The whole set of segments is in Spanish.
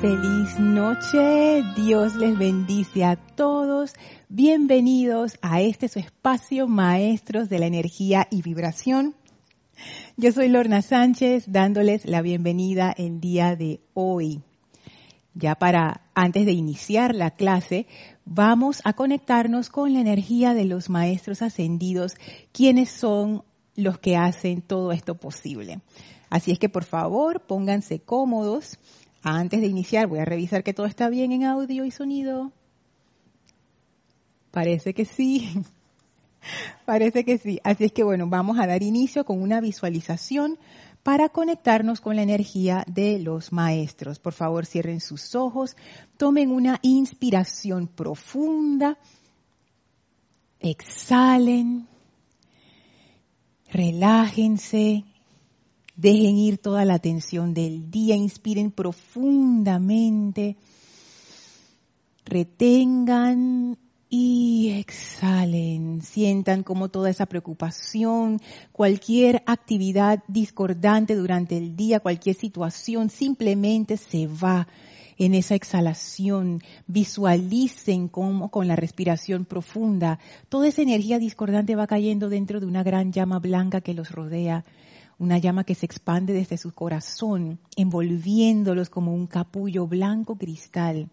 Feliz noche, Dios les bendice a todos. Bienvenidos a este su espacio, Maestros de la Energía y Vibración. Yo soy Lorna Sánchez, dándoles la bienvenida el día de hoy. Ya para antes de iniciar la clase, vamos a conectarnos con la energía de los maestros ascendidos, quienes son los que hacen todo esto posible. Así es que por favor pónganse cómodos. Antes de iniciar voy a revisar que todo está bien en audio y sonido. Parece que sí. Parece que sí. Así es que bueno, vamos a dar inicio con una visualización para conectarnos con la energía de los maestros. Por favor, cierren sus ojos, tomen una inspiración profunda, exhalen, relájense, dejen ir toda la tensión del día, inspiren profundamente, retengan y exhalen, sientan como toda esa preocupación, cualquier actividad discordante durante el día, cualquier situación, simplemente se va en esa exhalación. Visualicen cómo con la respiración profunda toda esa energía discordante va cayendo dentro de una gran llama blanca que los rodea. Una llama que se expande desde su corazón, envolviéndolos como un capullo blanco cristal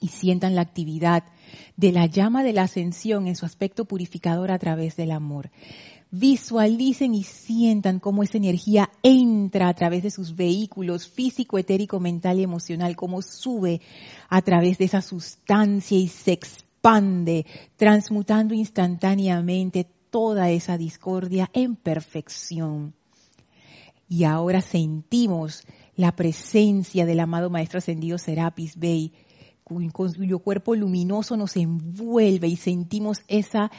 y sientan la actividad de la llama de la ascensión en su aspecto purificador a través del amor. Visualicen y sientan cómo esa energía entra a través de sus vehículos físico, etérico, mental y emocional, cómo sube a través de esa sustancia y se expande, transmutando instantáneamente toda esa discordia en perfección. Y ahora sentimos la presencia del amado Maestro Ascendido Serapis Bey, cuyo cuerpo luminoso nos envuelve y sentimos esa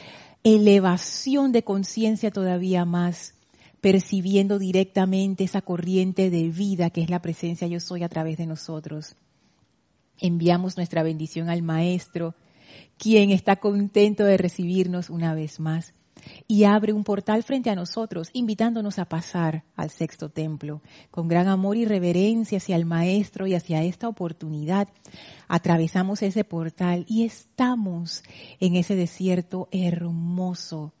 elevación de conciencia todavía más, percibiendo directamente esa corriente de vida que es la presencia yo soy a través de nosotros. Enviamos nuestra bendición al Maestro, quien está contento de recibirnos una vez más y abre un portal frente a nosotros, invitándonos a pasar al sexto templo. Con gran amor y reverencia hacia el Maestro y hacia esta oportunidad, atravesamos ese portal y estamos en ese desierto hermoso,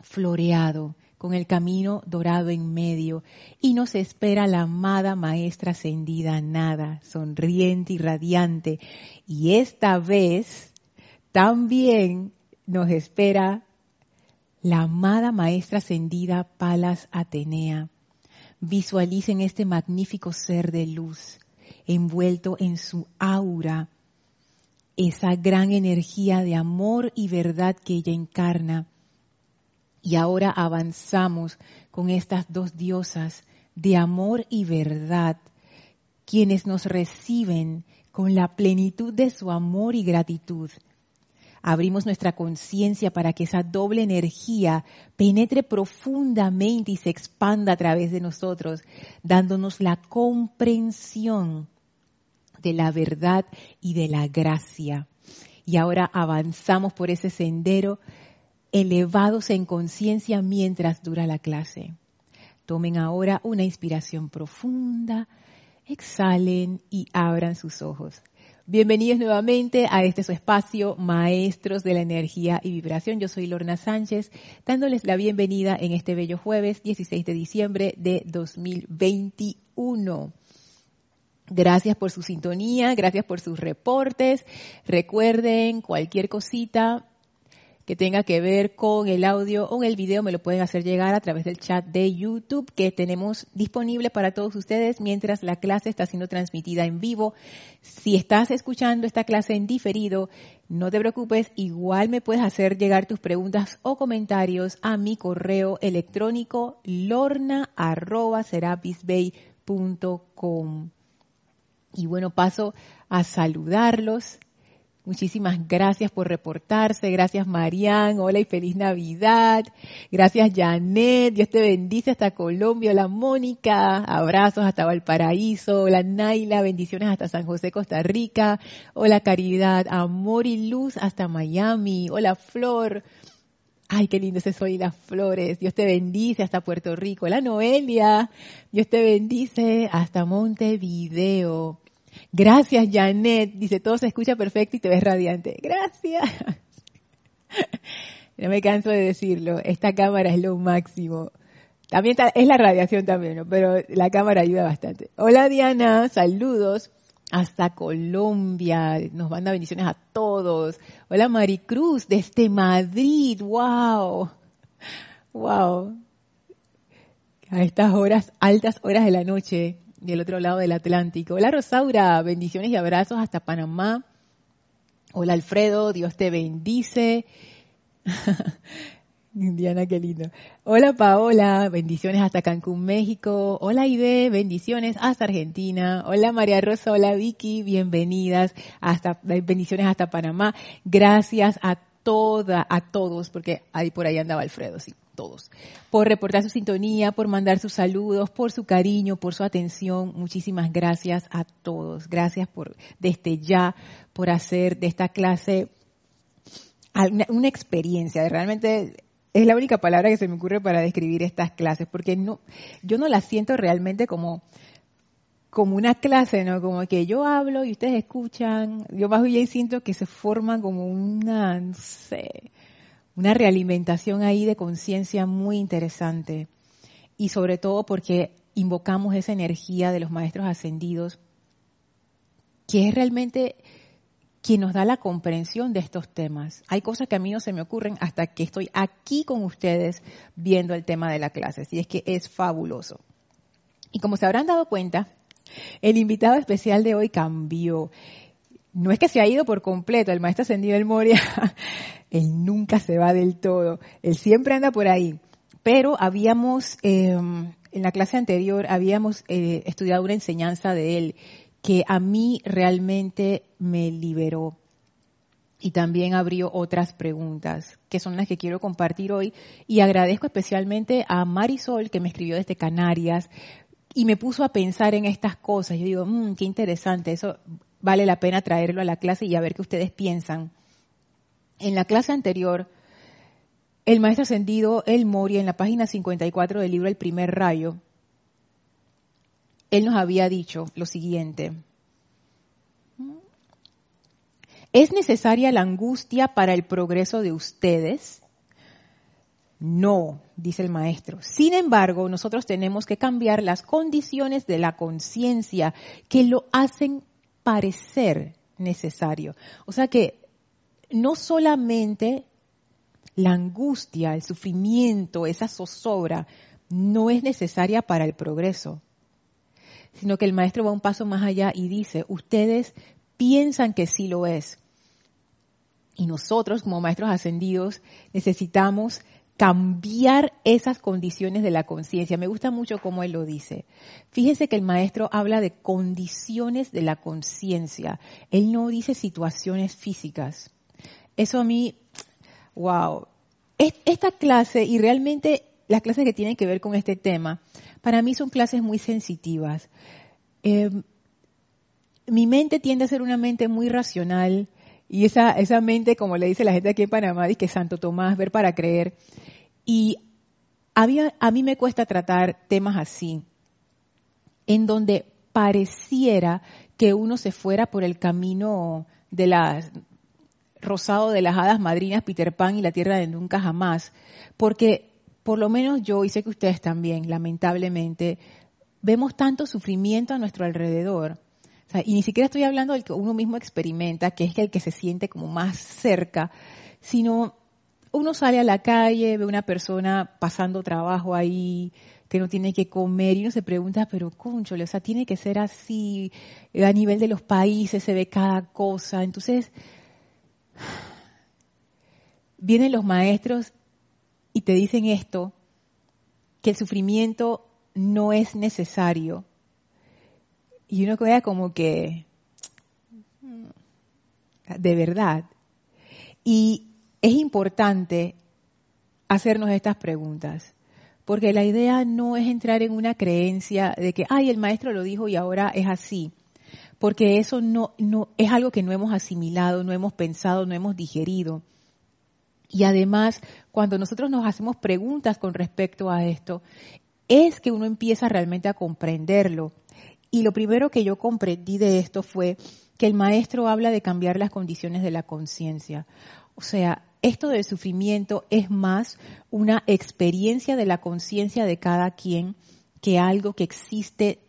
floreado, con el camino dorado en medio, y nos espera la amada Maestra ascendida Nada, sonriente y radiante. Y esta vez también nos espera la amada Maestra Ascendida Palas Atenea. Visualicen este magnífico ser de luz envuelto en su aura, esa gran energía de amor y verdad que ella encarna. Y ahora avanzamos con estas dos diosas de amor y verdad, quienes nos reciben con la plenitud de su amor y gratitud abrimos nuestra conciencia para que esa doble energía penetre profundamente y se expanda a través de nosotros, dándonos la comprensión de la verdad y de la gracia. Y ahora avanzamos por ese sendero elevados en conciencia mientras dura la clase. Tomen ahora una inspiración profunda, exhalen y abran sus ojos. Bienvenidos nuevamente a este su espacio, Maestros de la Energía y Vibración. Yo soy Lorna Sánchez, dándoles la bienvenida en este bello jueves 16 de diciembre de 2021. Gracias por su sintonía, gracias por sus reportes. Recuerden, cualquier cosita, que tenga que ver con el audio o el video me lo pueden hacer llegar a través del chat de YouTube que tenemos disponible para todos ustedes mientras la clase está siendo transmitida en vivo. Si estás escuchando esta clase en diferido, no te preocupes, igual me puedes hacer llegar tus preguntas o comentarios a mi correo electrónico lorna.serapisbay.com. Y bueno, paso a saludarlos Muchísimas gracias por reportarse. Gracias, Marian. Hola y feliz Navidad. Gracias, Janet. Dios te bendice hasta Colombia. Hola, Mónica. Abrazos hasta Valparaíso. Hola, Naila. Bendiciones hasta San José, Costa Rica. Hola, Caridad. Amor y luz hasta Miami. Hola, Flor. Ay, qué lindo ese soy las flores. Dios te bendice hasta Puerto Rico. La Noelia. Dios te bendice hasta Montevideo. Gracias, Janet. Dice, todo se escucha perfecto y te ves radiante. Gracias. No me canso de decirlo. Esta cámara es lo máximo. También es la radiación también, pero la cámara ayuda bastante. Hola Diana, saludos hasta Colombia. Nos manda bendiciones a todos. Hola Maricruz, desde Madrid. Wow. Wow. A estas horas, altas horas de la noche, del otro lado del Atlántico. Hola Rosaura, bendiciones y abrazos hasta Panamá. Hola Alfredo, Dios te bendice. Diana, qué lindo. Hola Paola, bendiciones hasta Cancún, México. Hola Ide, bendiciones hasta Argentina. Hola María Rosa, hola Vicky, bienvenidas hasta bendiciones hasta Panamá. Gracias a toda, a todos, porque ahí por ahí andaba Alfredo, sí, todos, por reportar su sintonía, por mandar sus saludos, por su cariño, por su atención. Muchísimas gracias a todos. Gracias por desde ya por hacer de esta clase una, una experiencia. Realmente es la única palabra que se me ocurre para describir estas clases, porque no, yo no las siento realmente como, como una clase, ¿no? Como que yo hablo y ustedes escuchan. Yo más bien siento que se forma como una, no sé, una realimentación ahí de conciencia muy interesante. Y sobre todo porque invocamos esa energía de los maestros ascendidos, que es realmente quien nos da la comprensión de estos temas. Hay cosas que a mí no se me ocurren hasta que estoy aquí con ustedes viendo el tema de la clase. Y es que es fabuloso. Y como se habrán dado cuenta, el invitado especial de hoy cambió. No es que se ha ido por completo, el maestro ascendido del Moria, él nunca se va del todo, él siempre anda por ahí. Pero habíamos, em, en la clase anterior, habíamos eh, estudiado una enseñanza de él que a mí realmente me liberó. Y también abrió otras preguntas, que son las que quiero compartir hoy. Y agradezco especialmente a Marisol, que me escribió desde Canarias, y me puso a pensar en estas cosas. Yo digo, mmm, qué interesante, eso vale la pena traerlo a la clase y a ver qué ustedes piensan. En la clase anterior, el maestro ascendido El Mori, en la página 54 del libro El primer rayo, él nos había dicho lo siguiente. ¿Es necesaria la angustia para el progreso de ustedes? No, dice el maestro. Sin embargo, nosotros tenemos que cambiar las condiciones de la conciencia que lo hacen parecer necesario. O sea que no solamente la angustia, el sufrimiento, esa zozobra, no es necesaria para el progreso sino que el maestro va un paso más allá y dice, ustedes piensan que sí lo es. Y nosotros, como maestros ascendidos, necesitamos cambiar esas condiciones de la conciencia. Me gusta mucho cómo él lo dice. Fíjense que el maestro habla de condiciones de la conciencia. Él no dice situaciones físicas. Eso a mí, wow. Esta clase y realmente las clases que tienen que ver con este tema, para mí son clases muy sensitivas. Eh, mi mente tiende a ser una mente muy racional y esa, esa mente, como le dice la gente aquí en Panamá, dice que Santo Tomás, ver para creer. Y a mí me cuesta tratar temas así, en donde pareciera que uno se fuera por el camino de las rosado de las hadas madrinas Peter Pan y la tierra de nunca jamás, porque por lo menos yo, y sé que ustedes también, lamentablemente, vemos tanto sufrimiento a nuestro alrededor. y ni siquiera estoy hablando del que uno mismo experimenta, que es el que se siente como más cerca, sino uno sale a la calle, ve una persona pasando trabajo ahí, que no tiene que comer, y uno se pregunta, pero conchole, o sea, tiene que ser así, a nivel de los países se ve cada cosa. Entonces, vienen los maestros y te dicen esto, que el sufrimiento no es necesario. Y uno queda como que, de verdad. Y es importante hacernos estas preguntas, porque la idea no es entrar en una creencia de que, ay, el maestro lo dijo y ahora es así, porque eso no, es algo que no hemos asimilado, no hemos pensado, no hemos digerido. Y además, cuando nosotros nos hacemos preguntas con respecto a esto, es que uno empieza realmente a comprenderlo. Y lo primero que yo comprendí de esto fue que el maestro habla de cambiar las condiciones de la conciencia. O sea, esto del sufrimiento es más una experiencia de la conciencia de cada quien que algo que existe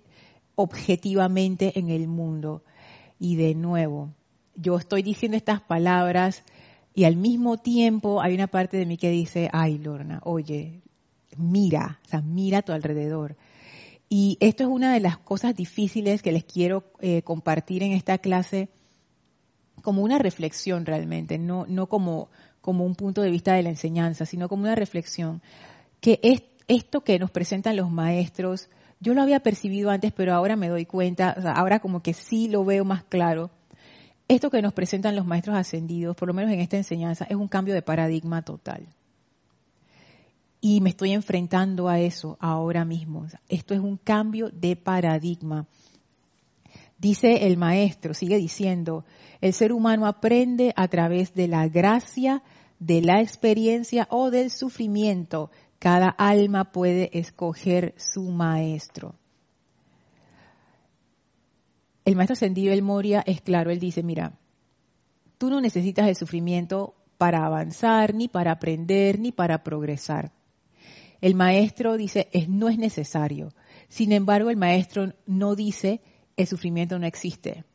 objetivamente en el mundo. Y de nuevo, yo estoy diciendo estas palabras y al mismo tiempo hay una parte de mí que dice, ay Lorna, oye, mira, o sea, mira a tu alrededor. Y esto es una de las cosas difíciles que les quiero eh, compartir en esta clase como una reflexión realmente, no, no como, como un punto de vista de la enseñanza, sino como una reflexión. Que es, esto que nos presentan los maestros, yo lo había percibido antes, pero ahora me doy cuenta, ahora como que sí lo veo más claro. Esto que nos presentan los maestros ascendidos, por lo menos en esta enseñanza, es un cambio de paradigma total. Y me estoy enfrentando a eso ahora mismo. Esto es un cambio de paradigma. Dice el maestro, sigue diciendo, el ser humano aprende a través de la gracia, de la experiencia o del sufrimiento. Cada alma puede escoger su maestro. El maestro ascendido El Moria es claro, él dice, mira, tú no necesitas el sufrimiento para avanzar, ni para aprender, ni para progresar. El maestro dice, es, no es necesario. Sin embargo, el maestro no dice, el sufrimiento no existe.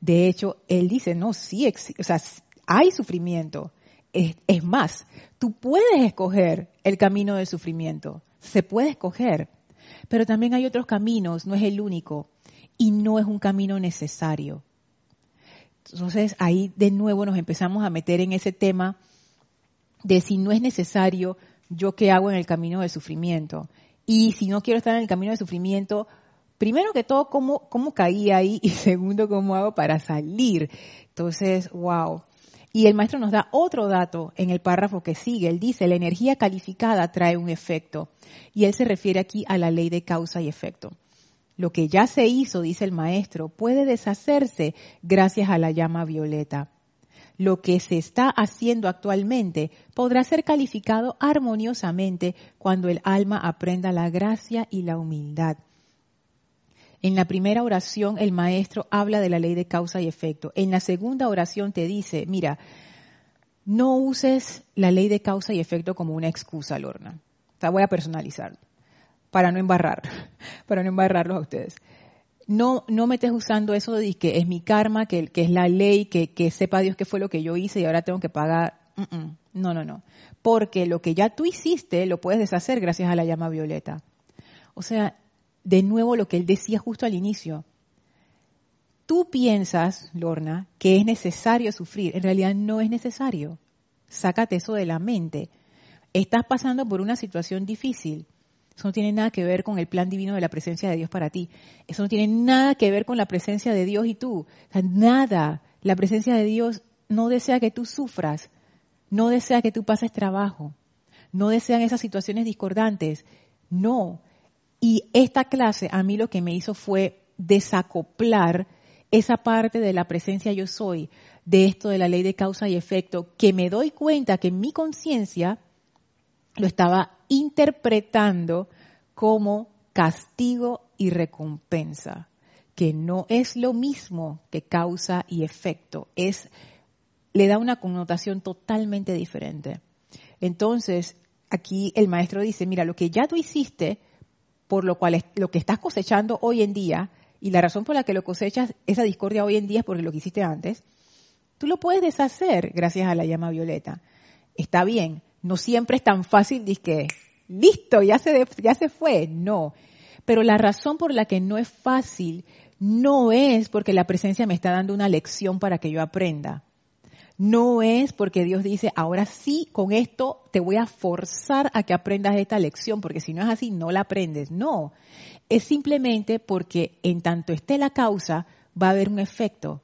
De hecho, él dice, no, sí o sea, hay sufrimiento. Es, es más, tú puedes escoger el camino del sufrimiento, se puede escoger, pero también hay otros caminos, no es el único, y no es un camino necesario. Entonces ahí de nuevo nos empezamos a meter en ese tema de si no es necesario, yo qué hago en el camino del sufrimiento. Y si no quiero estar en el camino del sufrimiento, primero que todo, ¿cómo, cómo caí ahí? Y segundo, ¿cómo hago para salir? Entonces, wow. Y el maestro nos da otro dato en el párrafo que sigue. Él dice, la energía calificada trae un efecto. Y él se refiere aquí a la ley de causa y efecto. Lo que ya se hizo, dice el maestro, puede deshacerse gracias a la llama violeta lo que se está haciendo actualmente podrá ser calificado armoniosamente cuando el alma aprenda la gracia y la humildad. En la primera oración el maestro habla de la ley de causa y efecto. En la segunda oración te dice, mira, no uses la ley de causa y efecto como una excusa, Lorna. Sea, voy a personalizar para no embarrar, para no embarrarlos a ustedes no, no me estés usando eso de que es mi karma, que, es la ley, que, que, sepa Dios qué fue lo que yo hice y ahora tengo que pagar. No, no, no. Porque lo que ya tú hiciste lo puedes deshacer gracias a la llama violeta. O sea, de nuevo lo que él decía justo al inicio. Tú piensas, Lorna, que es necesario sufrir. En realidad no es necesario. Sácate eso de la mente. Estás pasando por una situación difícil eso no tiene nada que ver con el plan divino de la presencia de Dios para ti. Eso no tiene nada que ver con la presencia de Dios y tú. nada. La presencia de Dios no desea que tú sufras, no desea que tú pases trabajo, no desean esas situaciones discordantes. No. Y esta clase a mí lo que me hizo fue desacoplar esa parte de la presencia yo soy, de esto de la ley de causa y efecto, que me doy cuenta que mi conciencia lo estaba interpretando como castigo y recompensa, que no es lo mismo que causa y efecto, es le da una connotación totalmente diferente. Entonces, aquí el maestro dice, mira, lo que ya tú hiciste, por lo cual lo que estás cosechando hoy en día, y la razón por la que lo cosechas, esa discordia hoy en día es porque lo que hiciste antes, tú lo puedes deshacer gracias a la llama violeta. Está bien, no siempre es tan fácil que listo, ya se, ya se fue. No. Pero la razón por la que no es fácil no es porque la presencia me está dando una lección para que yo aprenda. No es porque Dios dice, ahora sí, con esto te voy a forzar a que aprendas esta lección, porque si no es así, no la aprendes. No, es simplemente porque en tanto esté la causa, va a haber un efecto.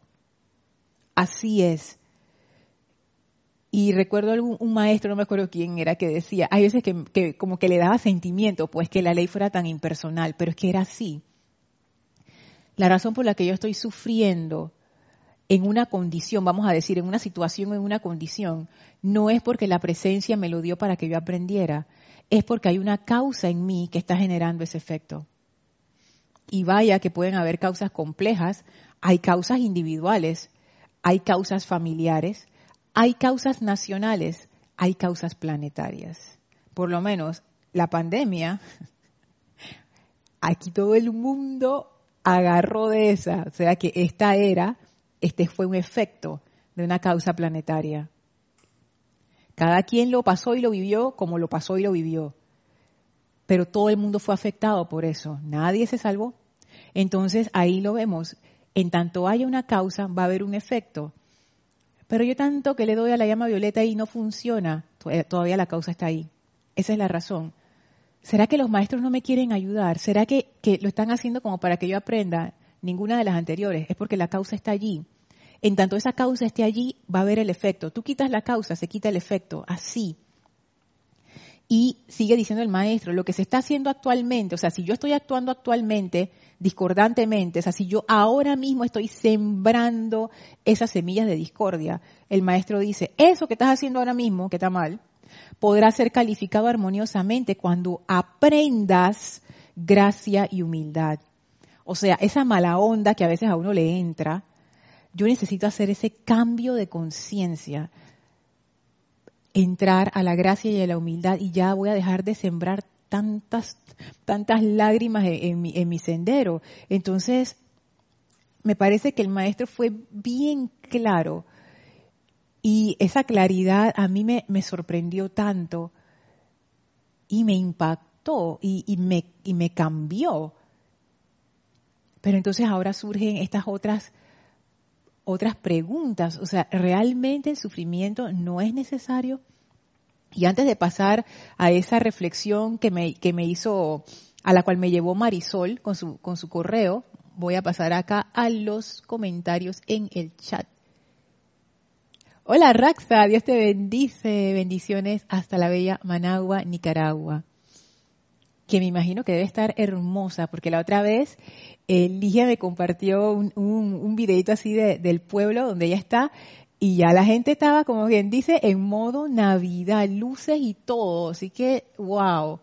Así es. Y recuerdo algún, un maestro, no me acuerdo quién era, que decía, hay veces que, como que le daba sentimiento, pues que la ley fuera tan impersonal, pero es que era así. La razón por la que yo estoy sufriendo en una condición, vamos a decir, en una situación, en una condición, no es porque la presencia me lo dio para que yo aprendiera, es porque hay una causa en mí que está generando ese efecto. Y vaya que pueden haber causas complejas, hay causas individuales, hay causas familiares, hay causas nacionales, hay causas planetarias. Por lo menos la pandemia, aquí todo el mundo agarró de esa, o sea que esta era, este fue un efecto de una causa planetaria. Cada quien lo pasó y lo vivió como lo pasó y lo vivió. Pero todo el mundo fue afectado por eso. Nadie se salvó. Entonces ahí lo vemos. En tanto haya una causa, va a haber un efecto. Pero yo tanto que le doy a la llama violeta y no funciona, todavía la causa está ahí. Esa es la razón. ¿Será que los maestros no me quieren ayudar? ¿Será que, que lo están haciendo como para que yo aprenda? Ninguna de las anteriores. Es porque la causa está allí. En tanto esa causa esté allí, va a haber el efecto. Tú quitas la causa, se quita el efecto. Así. Y sigue diciendo el maestro, lo que se está haciendo actualmente, o sea, si yo estoy actuando actualmente discordantemente, o sea, si yo ahora mismo estoy sembrando esas semillas de discordia, el maestro dice, eso que estás haciendo ahora mismo, que está mal, podrá ser calificado armoniosamente cuando aprendas gracia y humildad. O sea, esa mala onda que a veces a uno le entra, yo necesito hacer ese cambio de conciencia, entrar a la gracia y a la humildad y ya voy a dejar de sembrar tantas, tantas lágrimas en, mi, en mi sendero. Entonces, me parece que el maestro fue bien claro y esa claridad a mí me, sorprendió tanto y me impactó y, me, y me cambió. Pero entonces ahora surgen estas otras otras preguntas. O sea, ¿realmente el sufrimiento no es necesario? Y antes de pasar a esa reflexión que me, que me hizo, a la cual me llevó Marisol con su, con su correo, voy a pasar acá a los comentarios en el chat. Hola Raxa, Dios te bendice, bendiciones hasta la bella Managua, Nicaragua que me imagino que debe estar hermosa, porque la otra vez eh, Ligia me compartió un, videito así del pueblo donde ella está y ya la gente estaba, como bien dice, en modo Navidad, luces y todo. Así que, wow,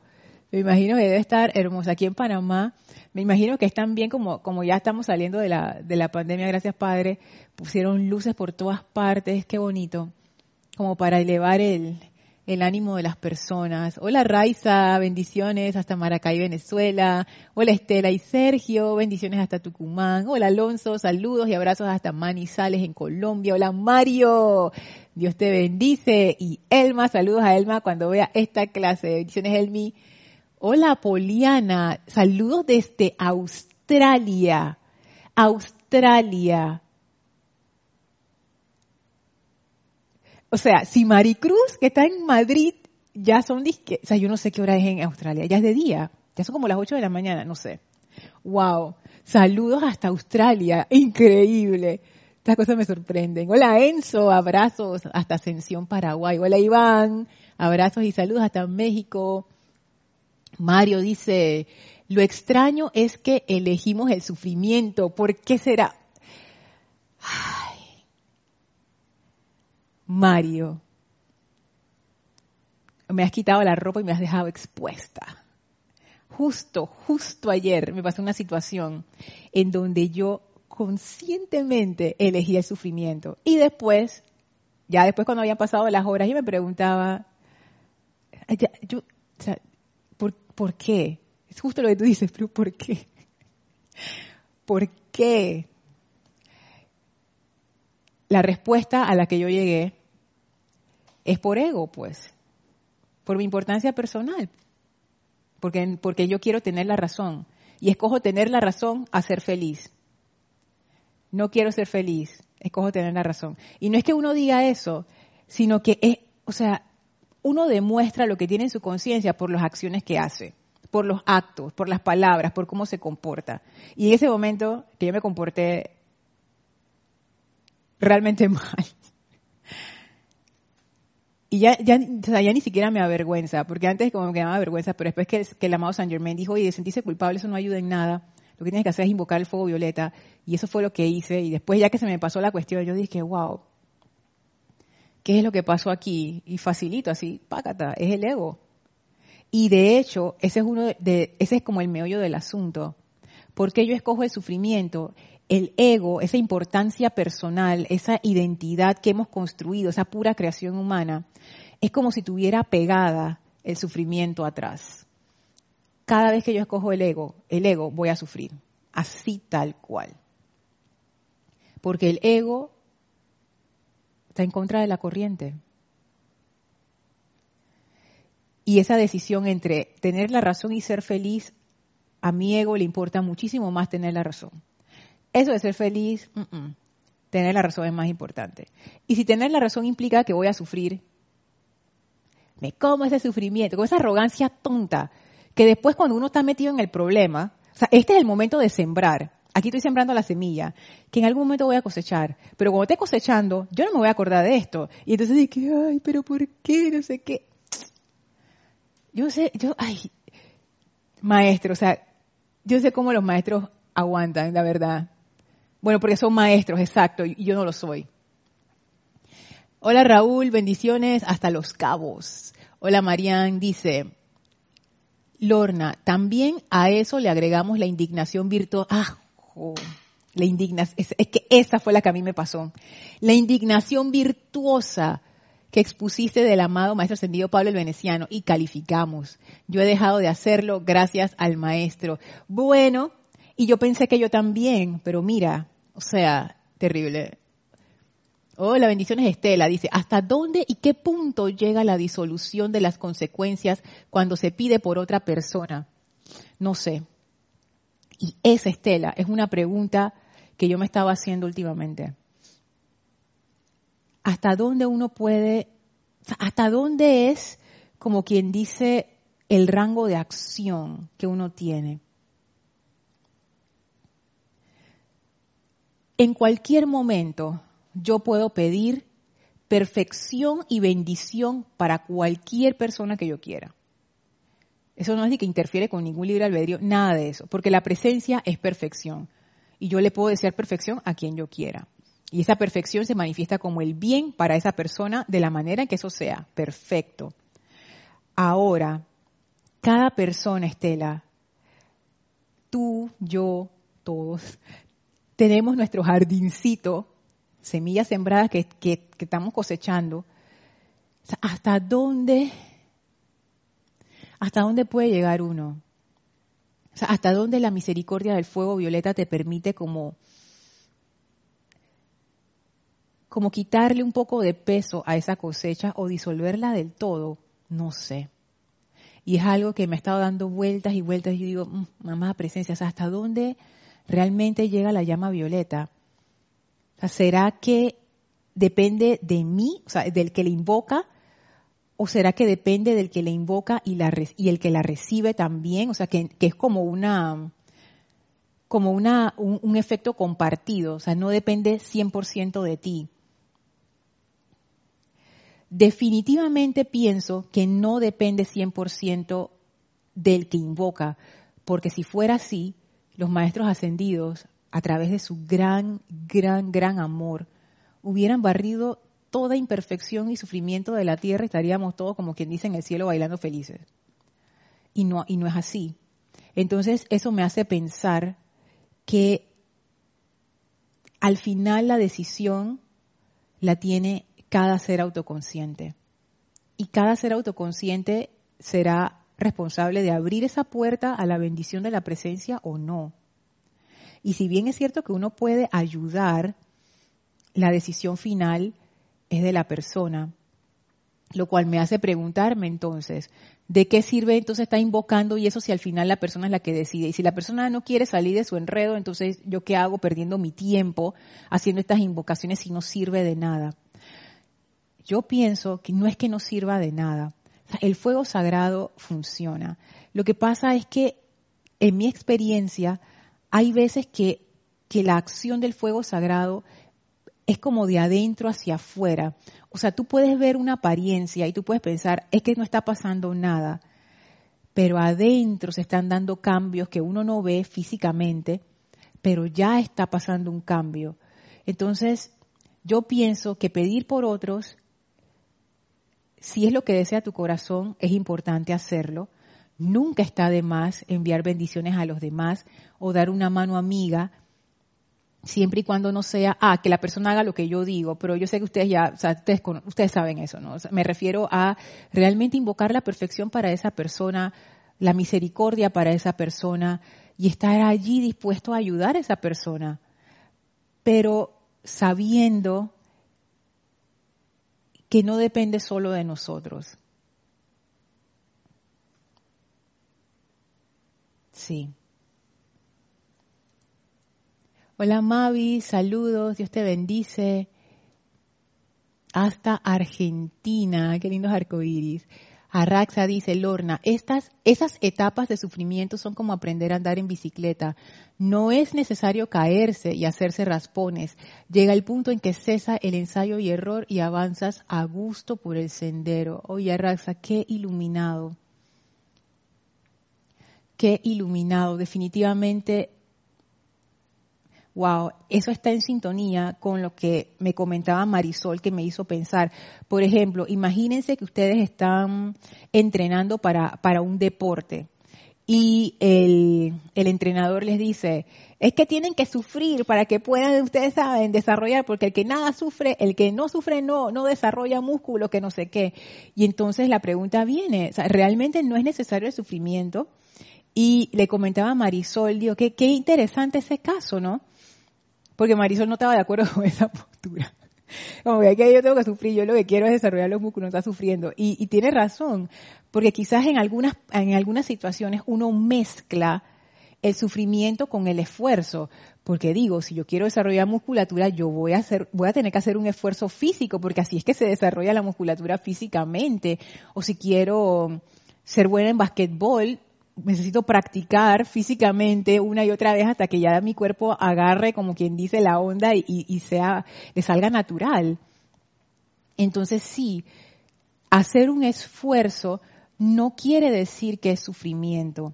me imagino que debe estar hermosa. Aquí en Panamá, me imagino que están bien como, como ya estamos saliendo de la, de la pandemia, gracias Padre, pusieron luces por todas partes, qué bonito, como para elevar el, el ánimo de las personas. Hola Raiza, bendiciones hasta Maracay, Venezuela. Hola Estela y Sergio, bendiciones hasta Tucumán. Hola Alonso, saludos y abrazos hasta Manizales en Colombia. Hola Mario, Dios te bendice. Y Elma, saludos a Elma cuando vea esta clase. Bendiciones Elmi. Hola Poliana, saludos desde Australia. Australia. O sea, si Maricruz, que está en Madrid, ya son disque, o sea, yo no sé qué hora es en Australia, ya es de día, ya son como las 8 de la mañana, no sé. Wow, saludos hasta Australia, increíble. Estas cosas me sorprenden. Hola Enzo, abrazos hasta Ascensión, Paraguay. Hola Iván, abrazos y saludos hasta México. Mario dice, lo extraño es que elegimos el sufrimiento. ¿Por qué será? Mario, me has quitado la ropa y me has dejado expuesta. Justo, justo ayer me pasó una situación en donde yo conscientemente elegí el sufrimiento. Y después, ya después cuando habían pasado las horas, yo me preguntaba, yo, ¿por, ¿por qué? Es justo lo que tú dices, pero ¿por qué? ¿Por qué? la respuesta a la que yo llegué es por ego, pues, por mi importancia personal, porque, porque yo quiero tener la razón y escojo tener la razón a ser feliz. No quiero ser feliz, escojo tener la razón. Y no es que uno diga eso, sino que es, o sea, uno demuestra lo que tiene en su conciencia por las acciones que hace, por los actos, por las palabras, por cómo se comporta. Y en ese momento que yo me comporté realmente mal. Y ya, ya, ni siquiera me avergüenza, porque antes como que me daba vergüenza, pero después que, que el amado San Germain dijo, de sentirse culpable, eso no ayuda en nada. lo que tienes que hacer es invocar el fuego violeta. Y eso fue lo que hice. Y después, ya que se me pasó la cuestión, yo dije, wow, ¿qué es lo que pasó aquí? Y facilito, así, pácata, es el ego. Y de hecho, ese es uno de, ese es como el meollo del asunto. ¿Por qué yo escojo el sufrimiento? El ego, esa importancia personal, esa identidad que hemos construido, esa pura creación humana, es como si tuviera pegada el sufrimiento atrás. Cada vez que yo escojo el ego, el ego voy a sufrir, así tal cual. Porque el ego está en contra de la corriente. Y esa decisión entre tener la razón y ser feliz, a mi ego le importa muchísimo más tener la razón. Eso de ser feliz, tener la razón es más importante. Y si tener la razón implica que voy a sufrir, me como ese sufrimiento, con esa arrogancia tonta, que después cuando uno está metido en el problema, o sea, este es el momento de sembrar. Aquí estoy sembrando la semilla, que en algún momento voy a cosechar. Pero cuando esté cosechando, yo no me voy a acordar de esto. Y entonces dije, ay, pero ¿por qué? No sé qué. Yo sé, yo, ay, maestro, o sea, yo sé cómo los maestros aguantan, la verdad. Bueno, porque son maestros, exacto, y yo no lo soy. Hola Raúl, bendiciones hasta Los Cabos. Hola Marian, dice, Lorna, también a eso le agregamos la indignación virtuosa. Ah, la indignación, es, es que esa fue la que a mí me pasó. La indignación virtuosa que expusiste del amado Maestro Ascendido Pablo el Veneciano y calificamos. Yo he dejado de hacerlo gracias al Maestro. Bueno, y yo pensé que yo también, pero mira, o sea, terrible. Oh, la bendición es Estela. Dice, ¿hasta dónde y qué punto llega la disolución de las consecuencias cuando se pide por otra persona? No sé. Y esa Estela es una pregunta que yo me estaba haciendo últimamente hasta dónde uno puede, hasta dónde es, como quien dice, el rango de acción que uno tiene. En cualquier momento yo puedo pedir perfección y bendición para cualquier persona que yo quiera. Eso no es de que interfiere con ningún libre albedrío, nada de eso, porque la presencia es perfección. Y yo le puedo desear perfección a quien yo quiera. Y esa perfección se manifiesta como el bien para esa persona de la manera en que eso sea. Perfecto. Ahora, cada persona, Estela, tú, yo, todos, tenemos nuestro jardincito, semillas sembradas que, estamos cosechando. ¿Hasta dónde, hasta dónde puede llegar uno? ¿Hasta dónde la misericordia del fuego violeta te permite como como quitarle un poco de peso a esa cosecha o disolverla del todo, no sé. Y es algo que me ha estado dando vueltas y vueltas y digo, mm, mamá, presencia, ¿hasta dónde realmente llega la llama violeta? ¿Será que depende de mí, o sea, del que le invoca? ¿O será que depende del que le invoca y, la, y el que la recibe también? O sea, que, es como una como una, un, efecto compartido, o sea, no depende 100% de ti definitivamente pienso que no depende 100% del que invoca, porque si fuera así, los maestros ascendidos, a través de su gran, gran, gran amor, hubieran barrido toda imperfección y sufrimiento de la tierra estaríamos todos, como quien dice, en el cielo bailando felices. Y no, y no es así. Entonces, eso me hace pensar que al final la decisión la tiene cada ser autoconsciente. Y cada ser autoconsciente será responsable de abrir esa puerta a la bendición de la presencia o no. Y si bien es cierto que uno puede ayudar, la decisión final es de la persona. Lo cual me hace preguntarme entonces, ¿de qué sirve entonces estar invocando y eso si al final la persona es la que decide? Y si la persona no quiere salir de su enredo, entonces ¿yo qué hago perdiendo mi tiempo haciendo estas invocaciones si no sirve de nada? yo pienso que no es que no sirva de nada. El fuego sagrado funciona. Lo que pasa es que en mi experiencia hay veces que, que la acción del fuego sagrado es como de adentro hacia afuera. O sea, tú puedes ver una apariencia y tú puedes pensar, es que no está pasando nada. pero adentro se están dando cambios que uno no ve físicamente, pero ya está pasando un cambio. Entonces, yo pienso que pedir por otros, si es lo que desea tu corazón, es importante hacerlo. Nunca está de más enviar bendiciones a los demás o dar una mano amiga, siempre y cuando no sea, ah, que la persona haga lo que yo digo, pero yo sé que ustedes ya, ustedes saben eso, ¿no? me refiero a realmente invocar la perfección para esa persona, la misericordia para esa persona y estar allí dispuesto a ayudar a esa persona, pero sabiendo que no depende solo de nosotros. Sí. Hola Mavi, saludos, Dios te bendice. Hasta Argentina, qué lindos arcoíris. Arraxa dice, Lorna, estas, esas etapas de sufrimiento son como aprender a andar en bicicleta. No es necesario caerse y hacerse raspones. Llega el punto en que cesa el ensayo y error y avanzas a gusto por el sendero. Oye, Arraxa, qué iluminado. Qué iluminado. Definitivamente wow, eso está en sintonía con lo que me comentaba Marisol que me hizo pensar. Por ejemplo, imagínense que ustedes están entrenando para, para un deporte y el, el, entrenador les dice, es que tienen que sufrir para que puedan, ustedes saben, desarrollar, porque el que nada sufre, el que no sufre no, no desarrolla músculo, que no sé qué. Y entonces la pregunta viene, ¿realmente no es necesario el sufrimiento? Y le comentaba Marisol, digo, qué, qué interesante ese caso, ¿no? Porque Marisol no estaba de acuerdo con esa postura. Como que yo tengo que sufrir, yo lo que quiero es desarrollar los músculos, no está sufriendo. Y, tiene razón, porque quizás en algunas, en algunas situaciones uno mezcla el sufrimiento con el esfuerzo. Porque digo, si yo quiero desarrollar musculatura, yo voy a hacer, voy a tener que hacer un esfuerzo físico, porque así es que se desarrolla la musculatura físicamente. O si quiero ser buena en basquetbol, necesito practicar físicamente una y otra vez hasta que ya mi cuerpo agarre, como quien dice, la onda y, sea, le salga natural. Entonces sí, hacer un esfuerzo no quiere decir que es sufrimiento.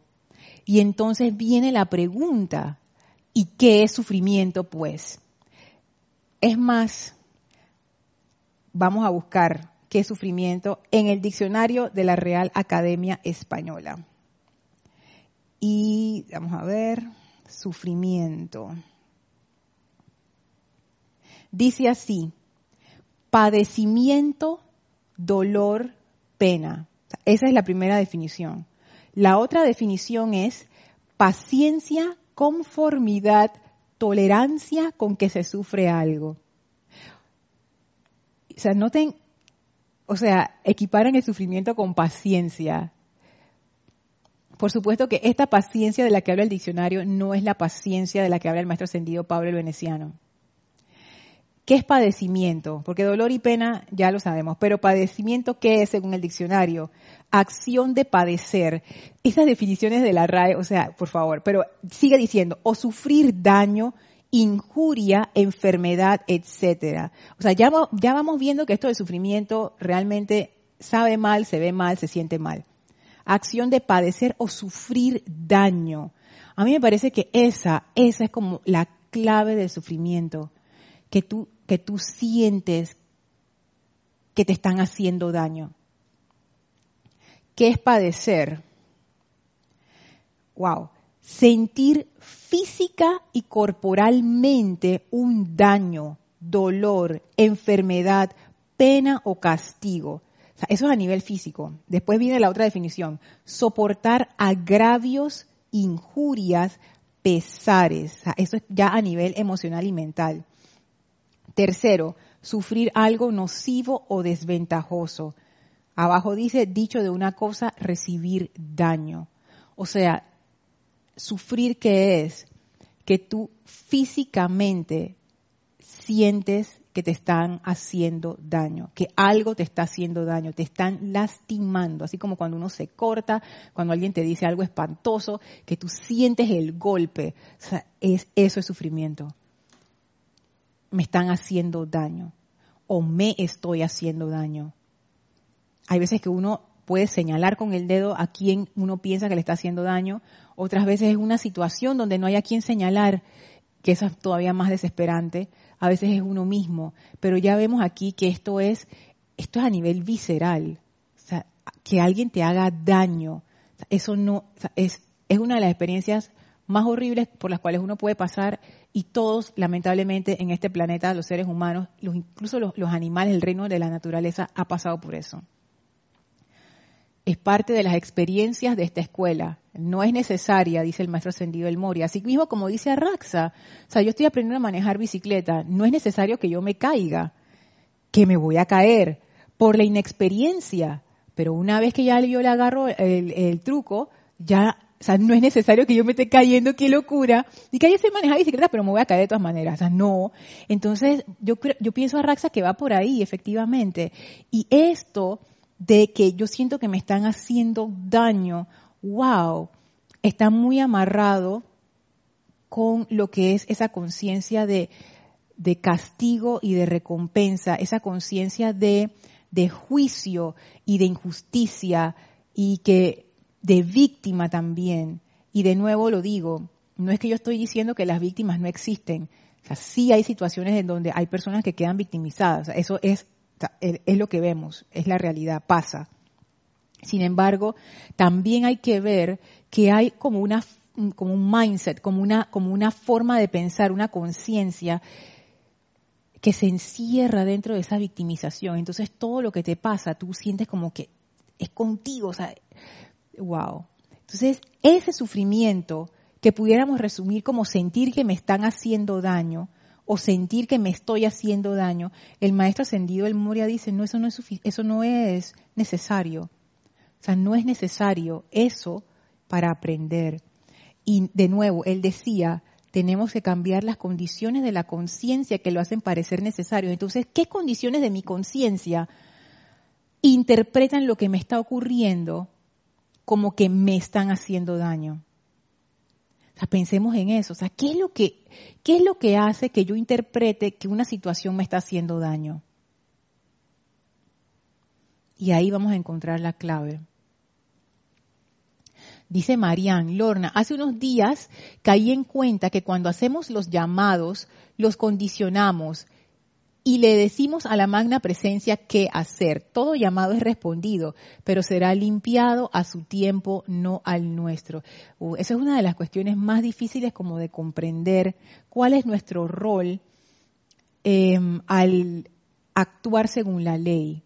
Y entonces viene la pregunta, ¿y qué es sufrimiento pues? Es más, vamos a buscar qué es sufrimiento en el diccionario de la Real Academia Española. Y vamos a ver, sufrimiento. Dice así, padecimiento, dolor, pena. Esa es la primera definición. La otra definición es paciencia, conformidad, tolerancia con que se sufre algo. O sea, noten, o sea, equiparan el sufrimiento con paciencia. Por supuesto que esta paciencia de la que habla el diccionario no es la paciencia de la que habla el maestro ascendido Pablo el Veneciano. ¿Qué es padecimiento? Porque dolor y pena ya lo sabemos, pero padecimiento, ¿qué es según el diccionario? Acción de padecer. Esas definiciones de la RAE, o sea, por favor, pero sigue diciendo, o sufrir daño, injuria, enfermedad, etcétera. O sea, ya, ya vamos viendo que esto del sufrimiento realmente sabe mal, se ve mal, se siente mal acción de padecer o sufrir daño. A mí me parece que esa, esa es como la clave del sufrimiento, que tú, que tú sientes que te están haciendo daño. ¿Qué es padecer? Wow, sentir física y corporalmente un daño, dolor, enfermedad, pena o castigo eso es a nivel físico. Después viene la otra definición. Soportar agravios, injurias, pesares. eso es ya a nivel emocional y mental. Tercero, sufrir algo nocivo o desventajoso. Abajo dice, dicho de una cosa, recibir daño. O sea, sufrir qué es? Que tú físicamente sientes que te están haciendo daño, que algo te está haciendo daño, te están lastimando, así como cuando uno se corta, cuando alguien te dice algo espantoso, que tú sientes el golpe, es, eso es sufrimiento. Me están haciendo daño o me estoy haciendo daño. Hay veces que uno puede señalar con el dedo a quien uno piensa que le está haciendo daño. Otras veces es una situación donde no hay a quien señalar, que es todavía más desesperante. A veces es uno mismo. Pero ya vemos aquí que esto es, esto es a nivel visceral. O sea, que alguien te haga daño. Eso no, es, es una de las experiencias más horribles por las cuales uno puede pasar y todos, lamentablemente, en este planeta, los seres humanos, incluso los, los animales, el reino de la naturaleza, ha pasado por eso. Es parte de las experiencias de esta escuela. No es necesaria, dice el maestro ascendido El Mori. Así mismo como dice Arraxa, o sea, yo estoy aprendiendo a manejar bicicleta, no es necesario que yo me caiga, que me voy a caer por la inexperiencia. Pero una vez que ya yo le agarro el, el truco, ya o sea, no es necesario que yo me esté cayendo, qué locura. Y que yo sé manejar bicicleta, pero me voy a caer de todas maneras. O sea, no. Entonces, yo, yo pienso a Raxa que va por ahí, efectivamente. Y esto de que yo siento que me están haciendo daño, wow, está muy amarrado con lo que es esa conciencia de, de castigo y de recompensa, esa conciencia de, de juicio y de injusticia y que de víctima también. Y de nuevo lo digo, no es que yo estoy diciendo que las víctimas no existen. O sea, sí hay situaciones en donde hay personas que quedan victimizadas. eso es, es lo que vemos, es la realidad, pasa. Sin embargo, también hay que ver que hay como una como un mindset, como una, como una forma de pensar, una conciencia que se encierra dentro de esa victimización. Entonces todo lo que te pasa, tú sientes como que es contigo, o sea, wow. Entonces, ese sufrimiento que pudiéramos resumir como sentir que me están haciendo daño o sentir que me estoy haciendo daño, el maestro ascendido el Moria dice, no, eso no es eso no es necesario. O sea, no es necesario eso para aprender. Y de nuevo, él decía, tenemos que cambiar las condiciones de la conciencia que lo hacen parecer necesario. Entonces, ¿qué condiciones de mi conciencia interpretan lo que me está ocurriendo como que me están haciendo daño. Pensemos en eso. O sea, ¿qué es lo que, qué es lo que hace que yo interprete que una situación me está haciendo daño? Y ahí vamos a encontrar la clave. Dice Marianne, Lorna, hace unos días caí en cuenta que cuando hacemos los llamados, los condicionamos y le decimos a la magna presencia qué hacer. Todo llamado es respondido, pero será limpiado a su tiempo, no al nuestro. Uh, esa es una de las cuestiones más difíciles como de comprender cuál es nuestro rol em, al actuar según la ley.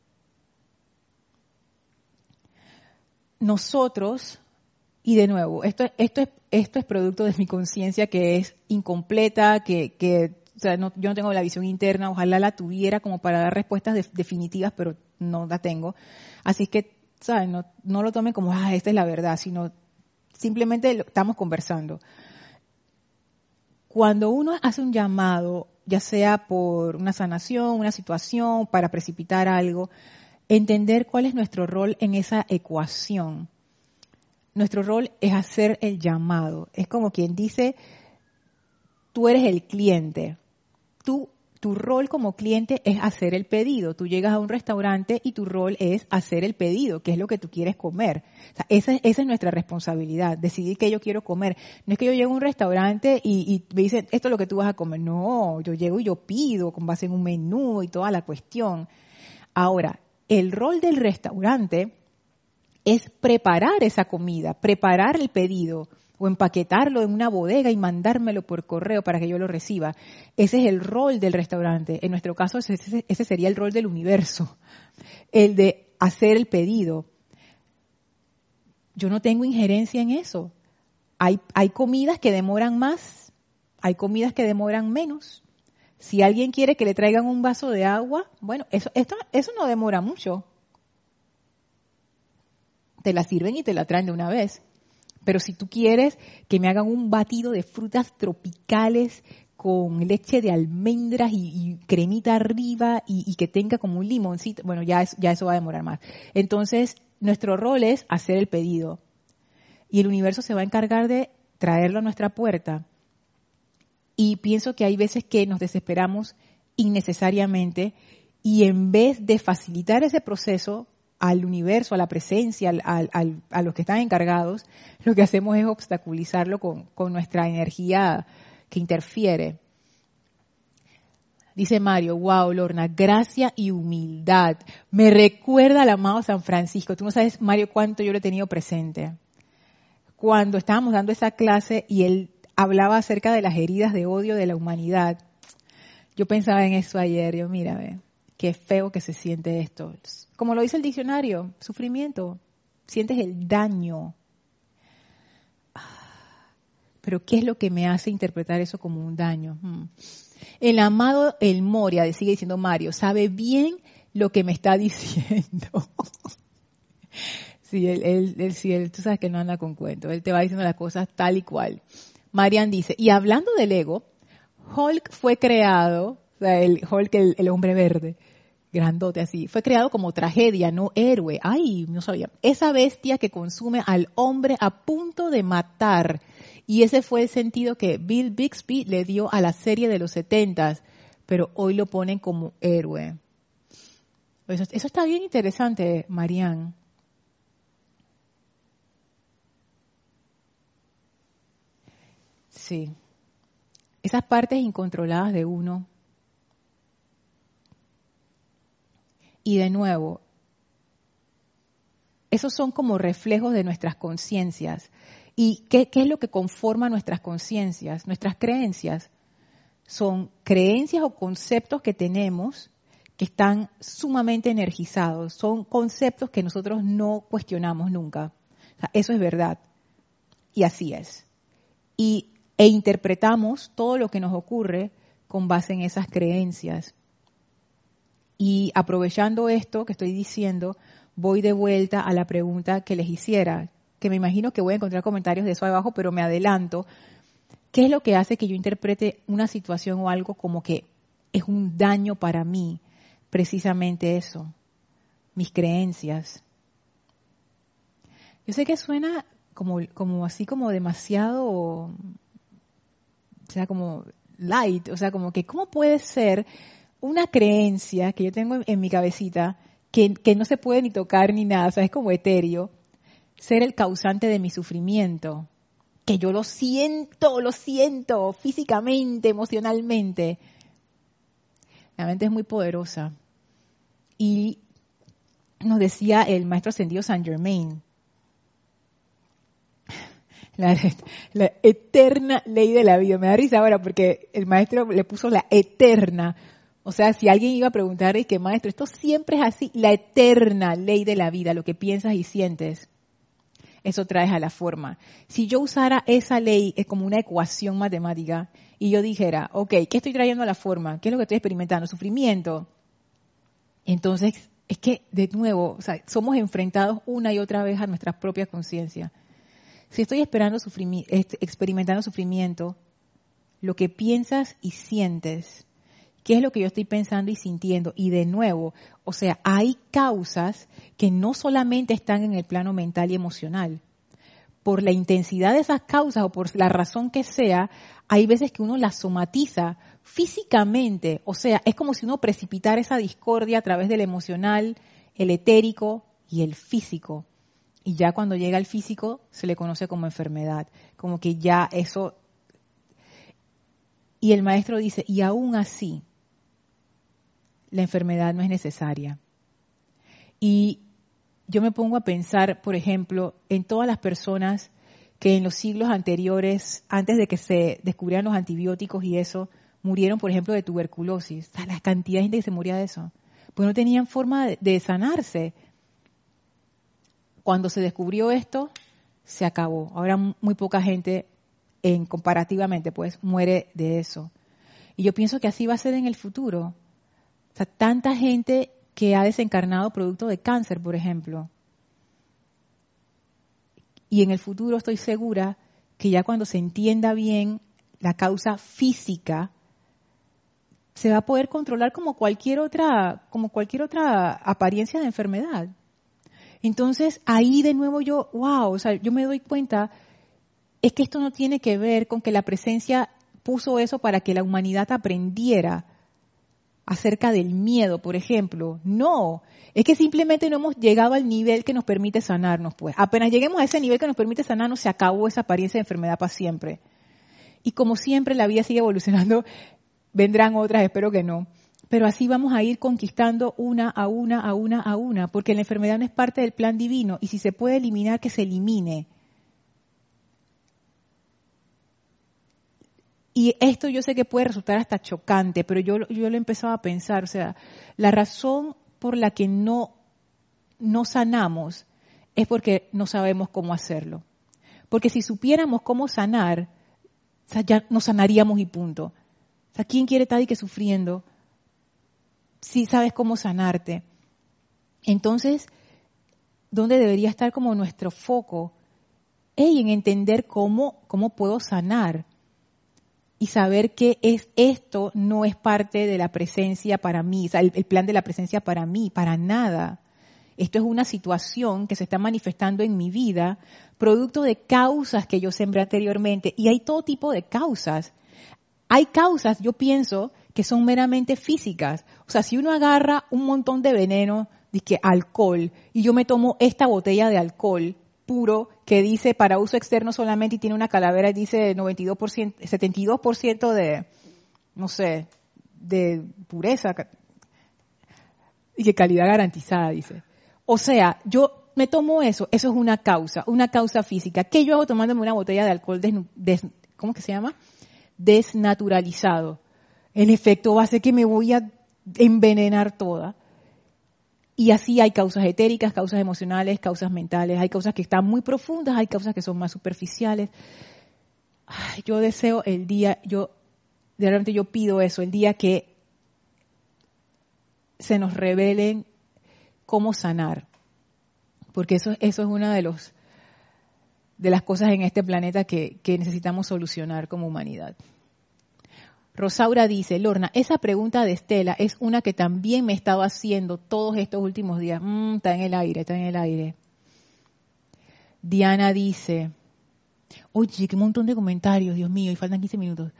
Nosotros, y de nuevo, esto, esto, es, esto es producto de mi conciencia que es incompleta, que, que sea, yo no tengo la visión interna, ojalá la tuviera como para dar respuestas definitivas, pero no la tengo. Así que, ¿sabes? No lo tomen como, ah, esta es la verdad, sino simplemente estamos conversando. Cuando uno hace un llamado, ya sea por una sanación, una situación, para precipitar algo, entender cuál es nuestro rol en esa ecuación. Nuestro rol es hacer el llamado. Es como quien dice, tú eres el cliente, tú, tu rol como cliente es hacer el pedido. Tú llegas a un restaurante y tu rol es hacer el pedido, que es lo que tú quieres comer. esa, es nuestra responsabilidad, decidir qué yo quiero comer. No es que yo llego a un restaurante y, me dicen, esto es lo que tú vas a comer. No, yo llego y yo pido con base en un menú y toda la cuestión. Ahora, el rol del restaurante es preparar esa comida, preparar el pedido, o empaquetarlo en una bodega y mandármelo por correo para que yo lo reciba. Ese es el rol del restaurante. En nuestro caso, ese, sería el rol del universo, el de hacer el pedido. Yo no tengo injerencia en eso. Hay, hay comidas que demoran más, hay comidas que demoran menos. Si alguien quiere que le traigan un vaso de agua, bueno, eso, esto, eso no demora mucho. Te la sirven y te la traen de una vez. Pero si tú quieres que me hagan un batido de frutas tropicales con leche de almendras y, cremita arriba y, que tenga como un limoncito, bueno, ya, ya eso va a demorar más. Entonces, nuestro rol es hacer el pedido. Y el universo se va a encargar de traerlo a nuestra puerta. Y pienso que hay veces que nos desesperamos innecesariamente y en vez de facilitar ese proceso, al universo, a la presencia, a los que están encargados, lo que hacemos es obstaculizarlo con, con nuestra energía que interfiere. Dice Mario, wow, Lorna, gracia y humildad. Me recuerda al amado San Francisco. Tú no sabes, Mario, cuánto yo lo he tenido presente. Cuando estábamos dando esa clase y él hablaba acerca de las heridas de odio de la humanidad, yo pensaba en eso ayer. Yo, mira, qué feo que se siente esto. Como lo dice el diccionario, sufrimiento. Sientes el daño. Pero ¿qué es lo que me hace interpretar eso como un daño? Hmm. El amado El Moria, sigue diciendo Mario, sabe bien lo que me está diciendo. sí, él, él, él, tú sabes que no anda con cuentos, él te va diciendo las cosas tal y cual. Marian dice, y hablando del ego, Hulk fue creado, o sea, el Hulk, el, hombre verde, grandote así, fue creado como tragedia, no héroe. Ay, no sabía. Esa bestia que consume al hombre a punto de matar y ese fue el sentido que Bill Bixby le dio a la serie de los setentas, pero hoy lo ponen como héroe. Eso, está bien interesante, Marianne. Sí. Esas partes incontroladas de uno. Y de nuevo, esos son como reflejos de nuestras conciencias. ¿Y qué, es lo que conforma nuestras conciencias? Nuestras creencias son creencias o conceptos que tenemos que están sumamente energizados. Son conceptos que nosotros no cuestionamos nunca. eso es verdad. Y así es. Y, e interpretamos todo lo que nos ocurre con base en esas creencias. Y aprovechando esto que estoy diciendo, voy de vuelta a la pregunta que les hiciera, que me imagino que voy a encontrar comentarios de eso abajo, pero me adelanto. ¿Qué es lo que hace que yo interprete una situación o algo como que es un daño para mí? Precisamente eso, mis creencias. Yo sé que suena como, como así como demasiado, o sea, como light, o sea, como que ¿cómo puede ser una creencia que yo tengo en, mi cabecita que, que, no se puede ni tocar ni nada, o sea, es como etéreo, ser el causante de mi sufrimiento, que yo lo siento, lo siento físicamente, emocionalmente. La mente es muy poderosa. Y nos decía el maestro ascendido Saint Germain, la, la, eterna ley de la vida. Me da risa ahora porque el maestro le puso la eterna. O sea, si alguien iba a preguntar, es que maestro, esto siempre es así, la eterna ley de la vida, lo que piensas y sientes eso traes a la forma. Si yo usara esa ley es como una ecuación matemática y yo dijera, ok, ¿qué estoy trayendo a la forma? ¿Qué es lo que estoy experimentando? Sufrimiento. Entonces, es que, de nuevo, somos enfrentados una y otra vez a nuestra propia conciencia. Si estoy esperando este, experimentando sufrimiento, lo que piensas y sientes qué es lo que yo estoy pensando y sintiendo. Y de nuevo, o sea, hay causas que no solamente están en el plano mental y emocional. Por la intensidad de esas causas o por la razón que sea, hay veces que uno las somatiza físicamente. O sea, es como si uno precipitara esa discordia a través del emocional, el etérico y el físico. Y ya cuando llega al físico se le conoce como enfermedad. Como que ya eso... Y el maestro dice, y aún así, la enfermedad no es necesaria. Y yo me pongo a pensar, por ejemplo, en todas las personas que en los siglos anteriores, antes de que se descubrieran los antibióticos y eso, murieron, por ejemplo, de tuberculosis. la cantidad de gente que se moría de eso. Pues no tenían forma de, sanarse. Cuando se descubrió esto, se acabó. Ahora muy poca gente, en comparativamente, pues, muere de eso. Y yo pienso que así va a ser en el futuro. O sea, tanta gente que ha desencarnado producto de cáncer, por ejemplo. Y en el futuro estoy segura que ya cuando se entienda bien la causa física, se va a poder controlar como cualquier otra, como cualquier otra apariencia de enfermedad. Entonces ahí de nuevo yo, wow, o sea, yo me doy cuenta, es que esto no tiene que ver con que la presencia puso eso para que la humanidad aprendiera acerca del miedo, por ejemplo. No, es que simplemente no hemos llegado al nivel que nos permite sanarnos, pues. Apenas lleguemos a ese nivel que nos permite sanarnos, se acabó esa apariencia de enfermedad para siempre. Y como siempre la vida sigue evolucionando, vendrán otras, espero que no. Pero así vamos a ir conquistando una a una, a una, a una, porque la enfermedad no es parte del plan divino y si se puede eliminar, que se elimine. Y esto yo sé que puede resultar hasta chocante, pero yo, yo lo he empezado a pensar, o sea, la razón por la que no, no sanamos es porque no sabemos cómo hacerlo. Porque si supiéramos cómo sanar, ya nos sanaríamos y punto. O sea, ¿quién quiere estar ahí que sufriendo si sabes cómo sanarte? Entonces, ¿dónde debería estar como nuestro foco? Hey, en entender cómo, cómo puedo sanar y saber que es esto no es parte de la presencia para mí, el, plan de la presencia para mí, para nada. Esto es una situación que se está manifestando en mi vida, producto de causas que yo sembré anteriormente. Y hay todo tipo de causas. Hay causas, yo pienso, que son meramente físicas. O sea, si uno agarra un montón de veneno, dice alcohol, y yo me tomo esta botella de alcohol, puro que dice para uso externo solamente y tiene una calavera y dice 92%, 72% de, no sé, de pureza y que calidad garantizada, dice. O sea, yo me tomo eso, eso es una causa, una causa física. ¿Qué yo hago tomándome una botella de alcohol, des, ¿cómo que se llama? Desnaturalizado. El efecto va a ser que me voy a envenenar toda. Y así hay causas etéricas, causas emocionales, causas mentales, hay causas que están muy profundas, hay causas que son más superficiales. yo deseo el día, yo, de repente yo pido eso, el día que se nos revelen cómo sanar. Porque eso, eso es una de los de las cosas en este planeta que, que necesitamos solucionar como humanidad. Rosaura dice, Lorna, esa pregunta de Estela es una que también me he estado haciendo todos estos últimos días. Mm, está en el aire, está en el aire. Diana dice, oye, qué montón de comentarios, Dios mío, y faltan 15 minutos.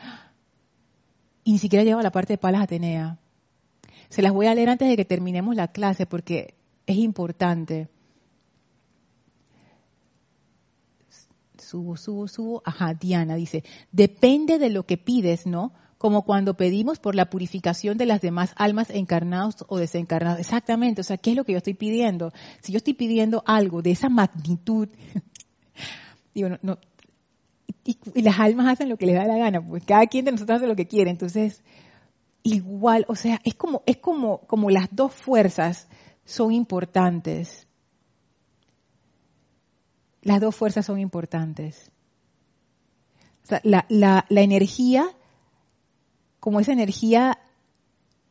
Y ni siquiera lleva la parte de Palas Atenea. Se las voy a leer antes de que terminemos la clase porque es importante. Subo, subo, subo. Ajá, Diana dice, depende de lo que pides, ¿no? Como cuando pedimos por la purificación de las demás almas encarnados o desencarnados. Exactamente, o sea, ¿qué es lo que yo estoy pidiendo? Si yo estoy pidiendo algo de esa magnitud, digo, no, y, las almas hacen lo que les da la gana, pues cada quien de nosotros hace lo que quiere, entonces igual, o sea, es como es como como las dos fuerzas son importantes. Las dos fuerzas son importantes. O sea, la, la, la energía como esa energía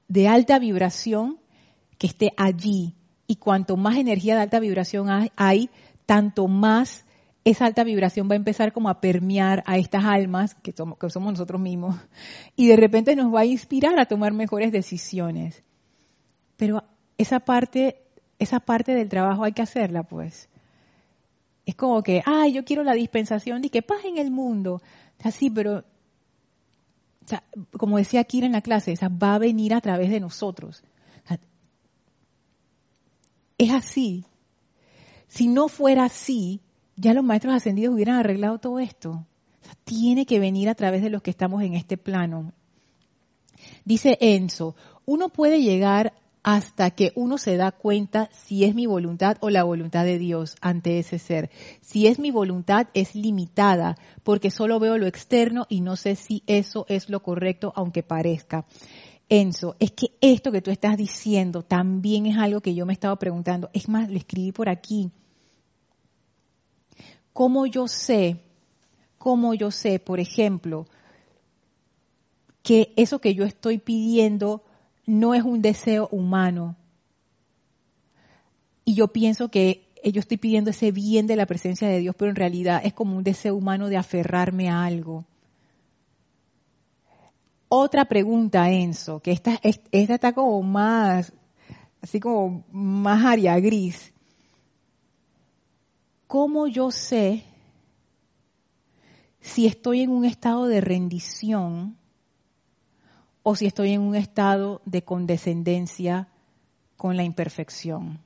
de alta vibración que esté allí. Y cuanto más energía de alta vibración hay, tanto más esa alta vibración va a empezar como a permear a estas almas que somos, nosotros mismos y de repente nos va a inspirar a tomar mejores decisiones. Pero esa parte, esa parte del trabajo hay que hacerla, pues. Es como que, ay, yo quiero la dispensación de que paz en el mundo. Así, pero como decía Kira en la clase, esa va a venir a través de nosotros. es así. Si no fuera así, ya los maestros ascendidos hubieran arreglado todo esto. tiene que venir a través de los que estamos en este plano. Dice Enzo, uno puede llegar hasta que uno se da cuenta si es mi voluntad o la voluntad de Dios ante ese ser. Si es mi voluntad es limitada porque solo veo lo externo y no sé si eso es lo correcto aunque parezca. Enzo, es que esto que tú estás diciendo también es algo que yo me estaba preguntando. Es más, lo escribí por aquí. ¿Cómo yo sé, cómo yo sé, por ejemplo, que eso que yo estoy pidiendo no es un deseo humano. Y yo pienso que yo estoy pidiendo ese bien de la presencia de Dios, pero en realidad es como un deseo humano de aferrarme a algo. Otra pregunta, Enzo, que esta, esta está como más, así como más área gris. ¿Cómo yo sé si estoy en un estado de rendición o si estoy en un estado de condescendencia con la imperfección.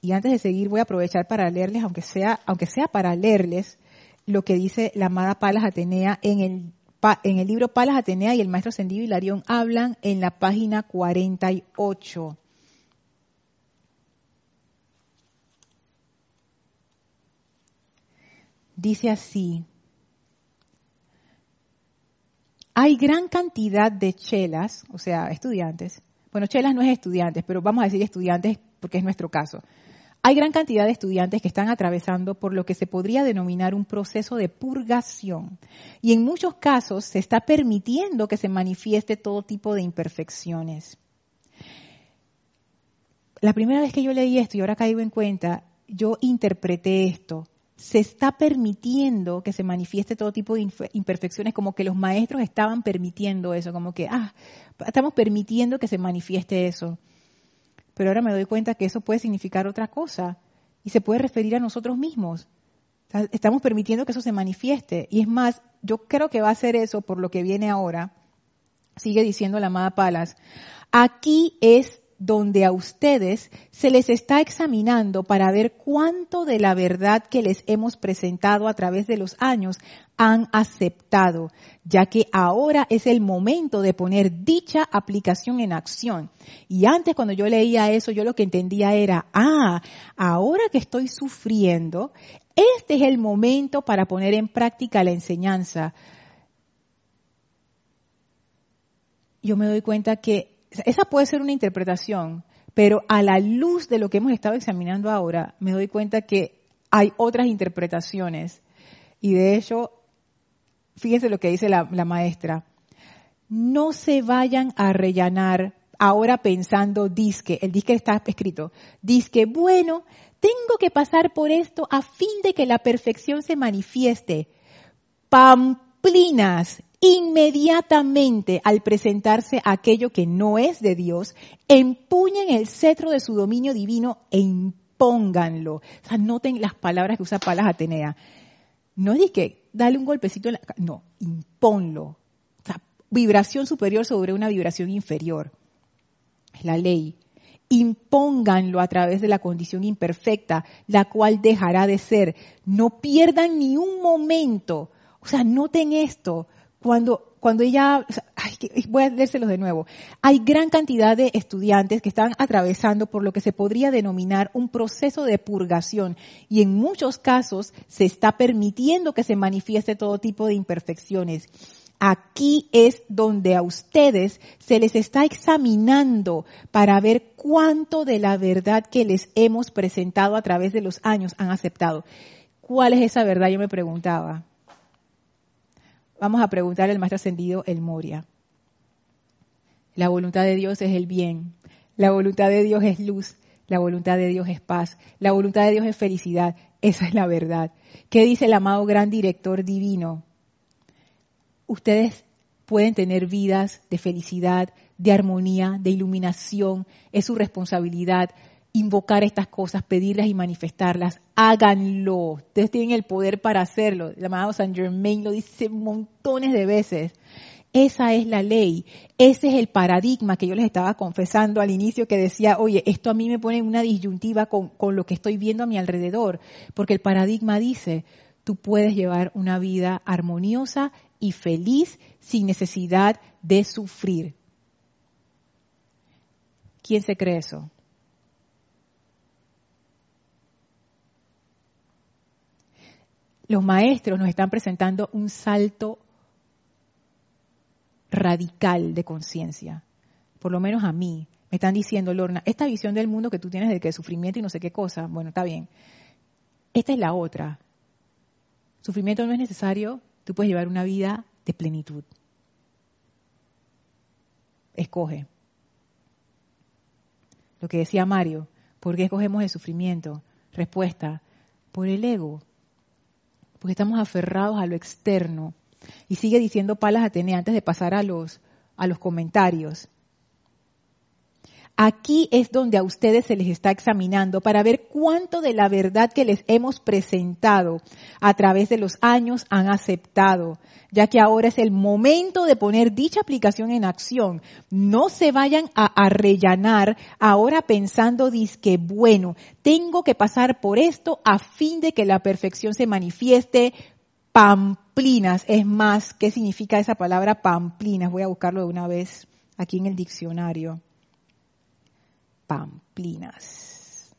Y antes de seguir voy a aprovechar para leerles, aunque sea, aunque sea para leerles, lo que dice la amada Palas Atenea en el, libro Palas Atenea y el maestro Sendido Hilarión hablan en la página 48. Dice así, hay gran cantidad de chelas, o sea, estudiantes, bueno, chelas no es estudiantes, pero vamos a decir estudiantes porque es nuestro caso. Hay gran cantidad de estudiantes que están atravesando por lo que se podría denominar un proceso de purgación. Y en muchos casos se está permitiendo que se manifieste todo tipo de imperfecciones. La primera vez que yo leí esto y ahora caigo en cuenta, yo interpreté esto se está permitiendo que se manifieste todo tipo de imperfecciones, como que los maestros estaban permitiendo eso, como que, ah, estamos permitiendo que se manifieste eso. Pero ahora me doy cuenta que eso puede significar otra cosa y se puede referir a nosotros mismos. Estamos permitiendo que eso se manifieste. Y es más, yo creo que va a ser eso por lo que viene ahora. Sigue diciendo la amada Palas. Aquí es donde a ustedes se les está examinando para ver cuánto de la verdad que les hemos presentado a través de los años han aceptado, ya que ahora es el momento de poner dicha aplicación en acción. Y antes cuando yo leía eso, yo lo que entendía era, ah, ahora que estoy sufriendo, este es el momento para poner en práctica la enseñanza. Yo me doy cuenta que esa puede ser una interpretación, pero a la luz de lo que hemos estado examinando ahora, me doy cuenta que hay otras interpretaciones. Y de hecho, fíjense lo que dice la, maestra. No se vayan a rellenar ahora pensando disque, el disque está escrito, disque, bueno, tengo que pasar por esto a fin de que la perfección se manifieste. Pamplinas, inmediatamente al presentarse aquello que no es de Dios, empuñen el cetro de su dominio divino e impónganlo. O sea, noten las palabras que usa Palas Atenea. No es que dale un golpecito en la... No, imponlo. O sea, vibración superior sobre una vibración inferior. Es la ley. Impónganlo a través de la condición imperfecta, la cual dejará de ser. No pierdan ni un momento. O sea, noten esto cuando, cuando ella, voy a leérselos de nuevo, hay gran cantidad de estudiantes que están atravesando por lo que se podría denominar un proceso de purgación y en muchos casos se está permitiendo que se manifieste todo tipo de imperfecciones. Aquí es donde a ustedes se les está examinando para ver cuánto de la verdad que les hemos presentado a través de los años han aceptado. ¿Cuál es esa verdad? Yo me preguntaba vamos a preguntar al maestro ascendido El Moria. La voluntad de Dios es el bien, la voluntad de Dios es luz, la voluntad de Dios es paz, la voluntad de Dios es felicidad. Esa es la verdad. ¿Qué dice el amado gran director divino? Ustedes pueden tener vidas de felicidad, de armonía, de iluminación, es su responsabilidad, invocar estas cosas, pedirlas y manifestarlas. Háganlo. Ustedes tienen el poder para hacerlo. El amado Saint Germain lo dice montones de veces. Esa es la ley. Ese es el paradigma que yo les estaba confesando al inicio que decía, oye, esto a mí me pone una disyuntiva con, con lo que estoy viendo a mi alrededor. Porque el paradigma dice, tú puedes llevar una vida armoniosa y feliz sin necesidad de sufrir. ¿Quién se cree eso? Los maestros nos están presentando un salto radical de conciencia. Por lo menos a mí. Me están diciendo, Lorna, esta visión del mundo que tú tienes de que sufrimiento y no sé qué cosa, bueno, está bien. Esta es la otra. Sufrimiento no es necesario, tú puedes llevar una vida de plenitud. Escoge. Lo que decía Mario, ¿por qué escogemos el sufrimiento? Respuesta, por el ego porque estamos aferrados a lo externo. Y sigue diciendo Palas Atenea antes de pasar a los, a los comentarios. Aquí es donde a ustedes se les está examinando para ver cuánto de la verdad que les hemos presentado a través de los años han aceptado, ya que ahora es el momento de poner dicha aplicación en acción. No se vayan a arrellanar ahora pensando que bueno, tengo que pasar por esto a fin de que la perfección se manifieste. Pamplinas, es más, ¿qué significa esa palabra pamplinas? Voy a buscarlo de una vez aquí en el diccionario pamplinas.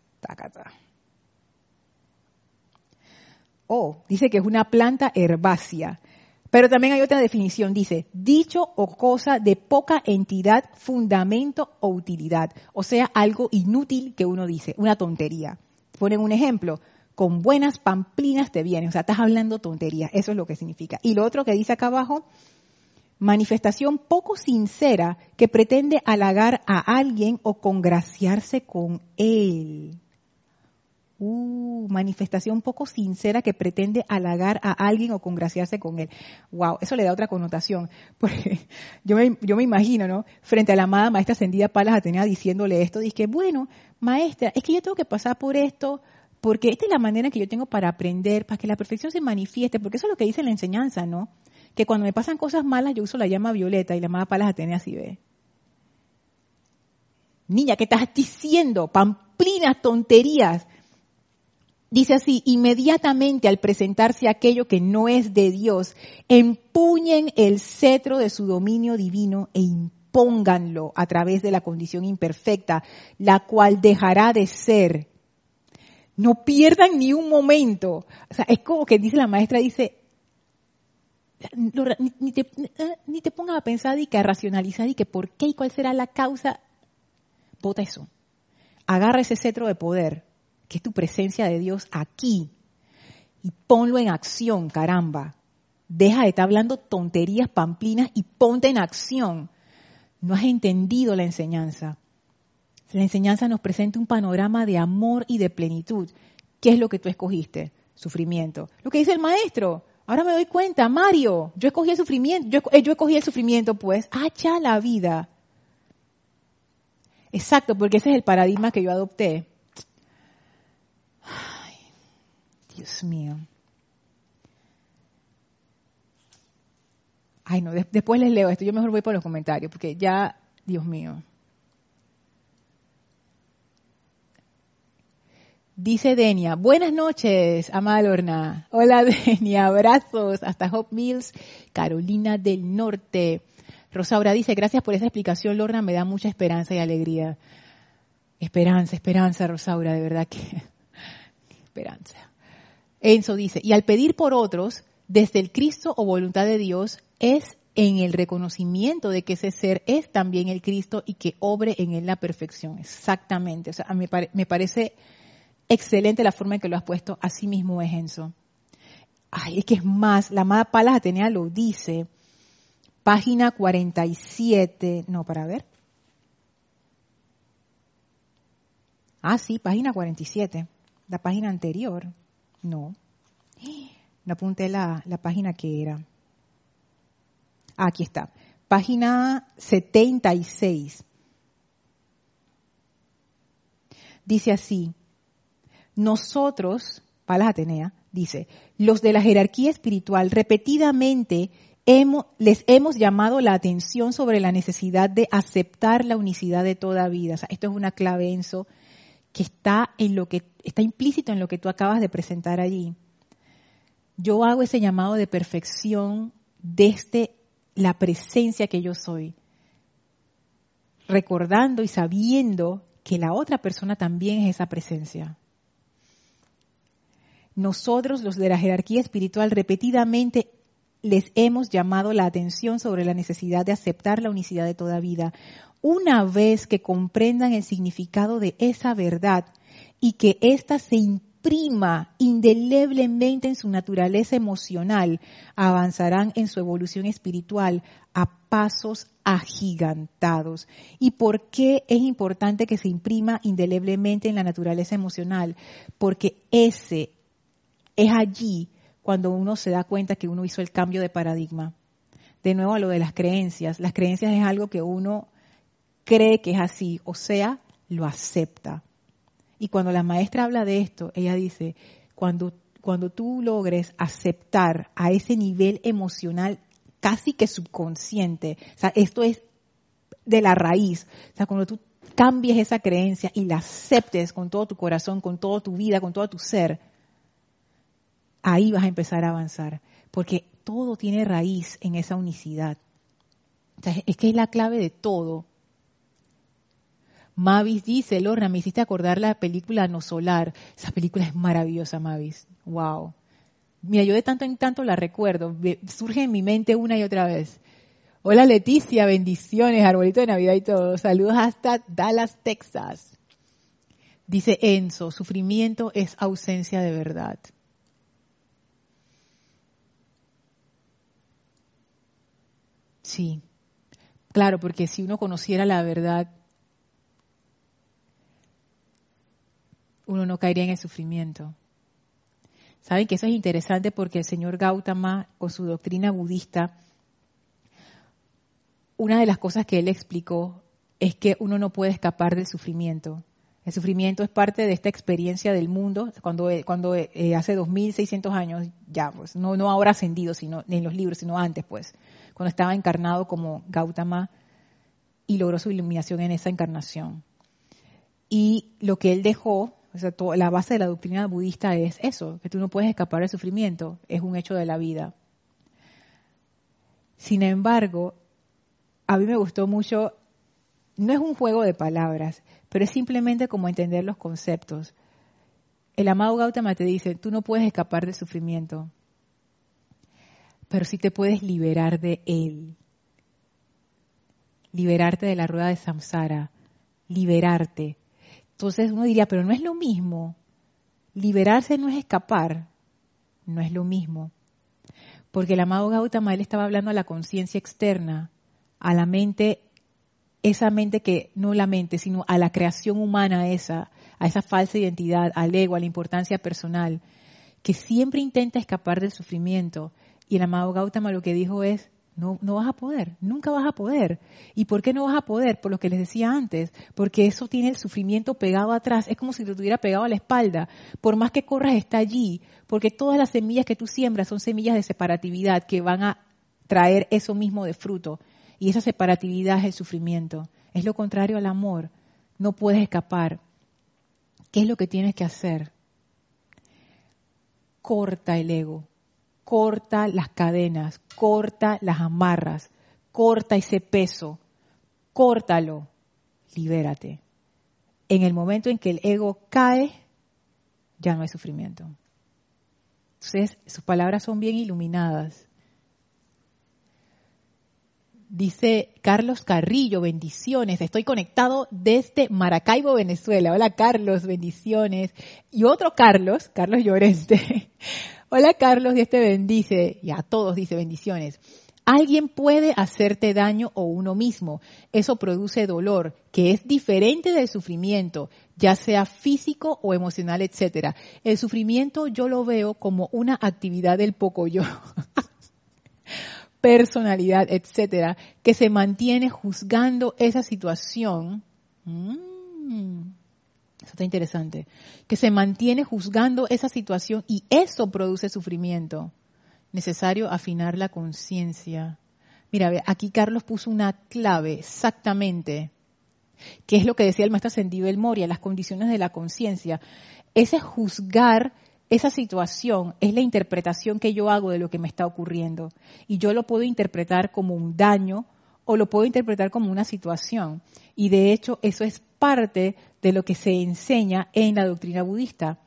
Oh, dice que es una planta herbácea. Pero también hay otra definición, dice, dicho o cosa de poca entidad, fundamento o utilidad. O sea, algo inútil que uno dice, una tontería. Ponen un ejemplo, con buenas pamplinas te vienen, o sea, estás hablando tontería, eso es lo que significa. Y lo otro que dice acá abajo, manifestación poco sincera que pretende halagar a alguien o congraciarse con él. Uh, manifestación poco sincera que pretende halagar a alguien o congraciarse con él. Wow, eso le da otra connotación. Porque yo me, yo me imagino, ¿no? Frente a la amada maestra ascendida Palas Atenea diciéndole esto, dije, bueno, maestra, es que yo tengo que pasar por esto, porque esta es la manera que yo tengo para aprender, para que la perfección se manifieste, porque eso es lo que dice la enseñanza, ¿no? Que cuando me pasan cosas malas yo uso la llama violeta y la llama palas Atenea así ve. Niña, ¿qué estás diciendo? Pamplinas, tonterías. Dice así, inmediatamente al presentarse aquello que no es de Dios, empuñen el cetro de su dominio divino e impónganlo a través de la condición imperfecta, la cual dejará de ser. No pierdan ni un momento. O sea, es como que dice la maestra, dice, ni, te, eh, ni pongas a pensar y que a racionalizar y que por qué y cuál será la causa. Vota eso. Agarra ese cetro de poder, que es tu presencia de Dios aquí, y ponlo en acción, caramba. Deja de estar hablando tonterías pamplinas y ponte en acción. No has entendido la enseñanza. La enseñanza nos presenta un panorama de amor y de plenitud. ¿Qué es lo que tú escogiste? Sufrimiento. Lo que dice el maestro, Ahora me doy cuenta, Mario, yo escogí el sufrimiento, yo, yo escogí el sufrimiento, pues, hacha la vida. Exacto, porque ese es el paradigma que yo adopté. Ay, Dios mío. Ay, no, después les leo esto. Yo mejor voy por los comentarios, porque ya, Dios mío. Dice Denia, buenas noches, amada Lorna. Hola Denia, abrazos hasta Hope Mills, Carolina del Norte. Rosaura dice, gracias por esa explicación, Lorna, me da mucha esperanza y alegría. Esperanza, esperanza, Rosaura, de verdad que esperanza. Enzo dice, y al pedir por otros, desde el Cristo o voluntad de Dios, es en el reconocimiento de que ese ser es también el Cristo y que obre en él la perfección. Exactamente. O sea, me, me parece excelente la forma en que lo has puesto, así mismo es Enzo. Ay, es que es más, la amada Palas Atenea lo dice, página 47, no, para ver. Ah, sí, página 47, la página anterior. No, no apunté la, la página que era. Ah, aquí está, página 76. Dice así, nosotros, Palas Atenea, dice, los de la jerarquía espiritual repetidamente les hemos llamado la atención sobre la necesidad de aceptar la unicidad de toda vida. esto es una clave, Enzo, que está en lo que está implícito en lo que tú acabas de presentar allí. Yo hago ese llamado de perfección desde la presencia que yo soy, recordando y sabiendo que la otra persona también es esa presencia nosotros, los de la jerarquía espiritual, repetidamente les hemos llamado la atención sobre la necesidad de aceptar la unicidad de toda vida. Una vez que comprendan el significado de esa verdad y que ésta se imprima indeleblemente en su naturaleza emocional, avanzarán en su evolución espiritual a pasos agigantados. ¿Y por qué es importante que se imprima indeleblemente en la naturaleza emocional? Porque ese es allí cuando uno se da cuenta que uno hizo el cambio de paradigma. De nuevo a lo de las creencias. Las creencias es algo que uno cree que es así, o sea, lo acepta. Y cuando la maestra habla de esto, ella dice, cuando, cuando tú logres aceptar a ese nivel emocional casi que subconsciente, o sea, esto es de la raíz, o sea, cuando tú cambies esa creencia y la aceptes con todo tu corazón, con toda tu vida, con todo tu ser, ahí vas a empezar a avanzar, porque todo tiene raíz en esa unicidad. es que es la clave de todo. Mavis dice, Lorna, me hiciste acordar la película No Solar. Esa película es maravillosa, Mavis. Wow. Mira, yo de tanto en tanto la recuerdo. Surge en mi mente una y otra vez. Hola Leticia, bendiciones, arbolito de Navidad y todo. Saludos hasta Dallas, Texas. Dice Enzo, sufrimiento es ausencia de verdad. Sí, claro, porque si uno conociera la verdad, uno no caería en el sufrimiento. Saben que eso es interesante porque el señor Gautama, con su doctrina budista, una de las cosas que él explicó es que uno no puede escapar del sufrimiento. El sufrimiento es parte de esta experiencia del mundo. Cuando, cuando eh, hace 2.600 años, ya, pues, no, no ahora ascendido, sino en los libros, sino antes, pues, cuando estaba encarnado como Gautama y logró su iluminación en esa encarnación. Y lo que él dejó, o sea, la base de la doctrina budista es eso, que tú no puedes escapar del sufrimiento, es un hecho de la vida. Sin embargo, a mí me gustó mucho, no es un juego de palabras, pero es simplemente como entender los conceptos. El amado Gautama te dice, tú no puedes escapar del sufrimiento, pero sí te puedes liberar de él. Liberarte de la rueda de samsara, liberarte. Entonces uno diría, pero no es lo mismo. Liberarse no es escapar, no es lo mismo. Porque el amado Gautama, él estaba hablando a la conciencia externa, a la mente, esa mente que, no la mente, sino a la creación humana esa, a esa falsa identidad, al ego, a la importancia personal, que siempre intenta escapar del sufrimiento y el amado Gautama lo que dijo es, no, no vas a poder, nunca vas a poder. ¿Y por qué no vas a poder? Por lo que les decía antes, porque eso tiene el sufrimiento pegado atrás, es como si te tuviera pegado a la espalda. Por más que corras está allí, porque todas las semillas que tú siembras son semillas de separatividad que van a traer eso mismo de fruto. Y esa separatividad es el sufrimiento. Es lo contrario al amor. No puedes escapar. ¿Qué es lo que tienes que hacer? Corta el ego corta las cadenas, corta las amarras, corta ese peso, córtalo, libérate. En el momento en que el ego cae, ya no hay sufrimiento. Entonces, sus palabras son bien iluminadas. Dice Carlos Carrillo, bendiciones. Estoy conectado desde Maracaibo, Venezuela. Hola Carlos, bendiciones. Y otro Carlos, Carlos Llorente. Hola Carlos, Dios te bendice. Y a todos dice bendiciones. Alguien puede hacerte daño o uno mismo. Eso produce dolor, que es diferente del sufrimiento, ya sea físico o emocional, etcétera. El sufrimiento yo lo veo como una actividad del poco yo. personalidad, etcétera, que se mantiene juzgando esa situación. Mm. Eso está interesante. Que se mantiene juzgando esa situación y eso produce sufrimiento. Necesario afinar la conciencia. Mira, aquí Carlos puso una clave exactamente, que es lo que decía el maestro ascendido El Moria, las condiciones de la conciencia. Ese juzgar esa situación es la interpretación que yo hago de lo que me está ocurriendo. Y yo lo puedo interpretar como un daño o lo puedo interpretar como una situación. Y de hecho, eso es parte de lo que se enseña en la doctrina budista.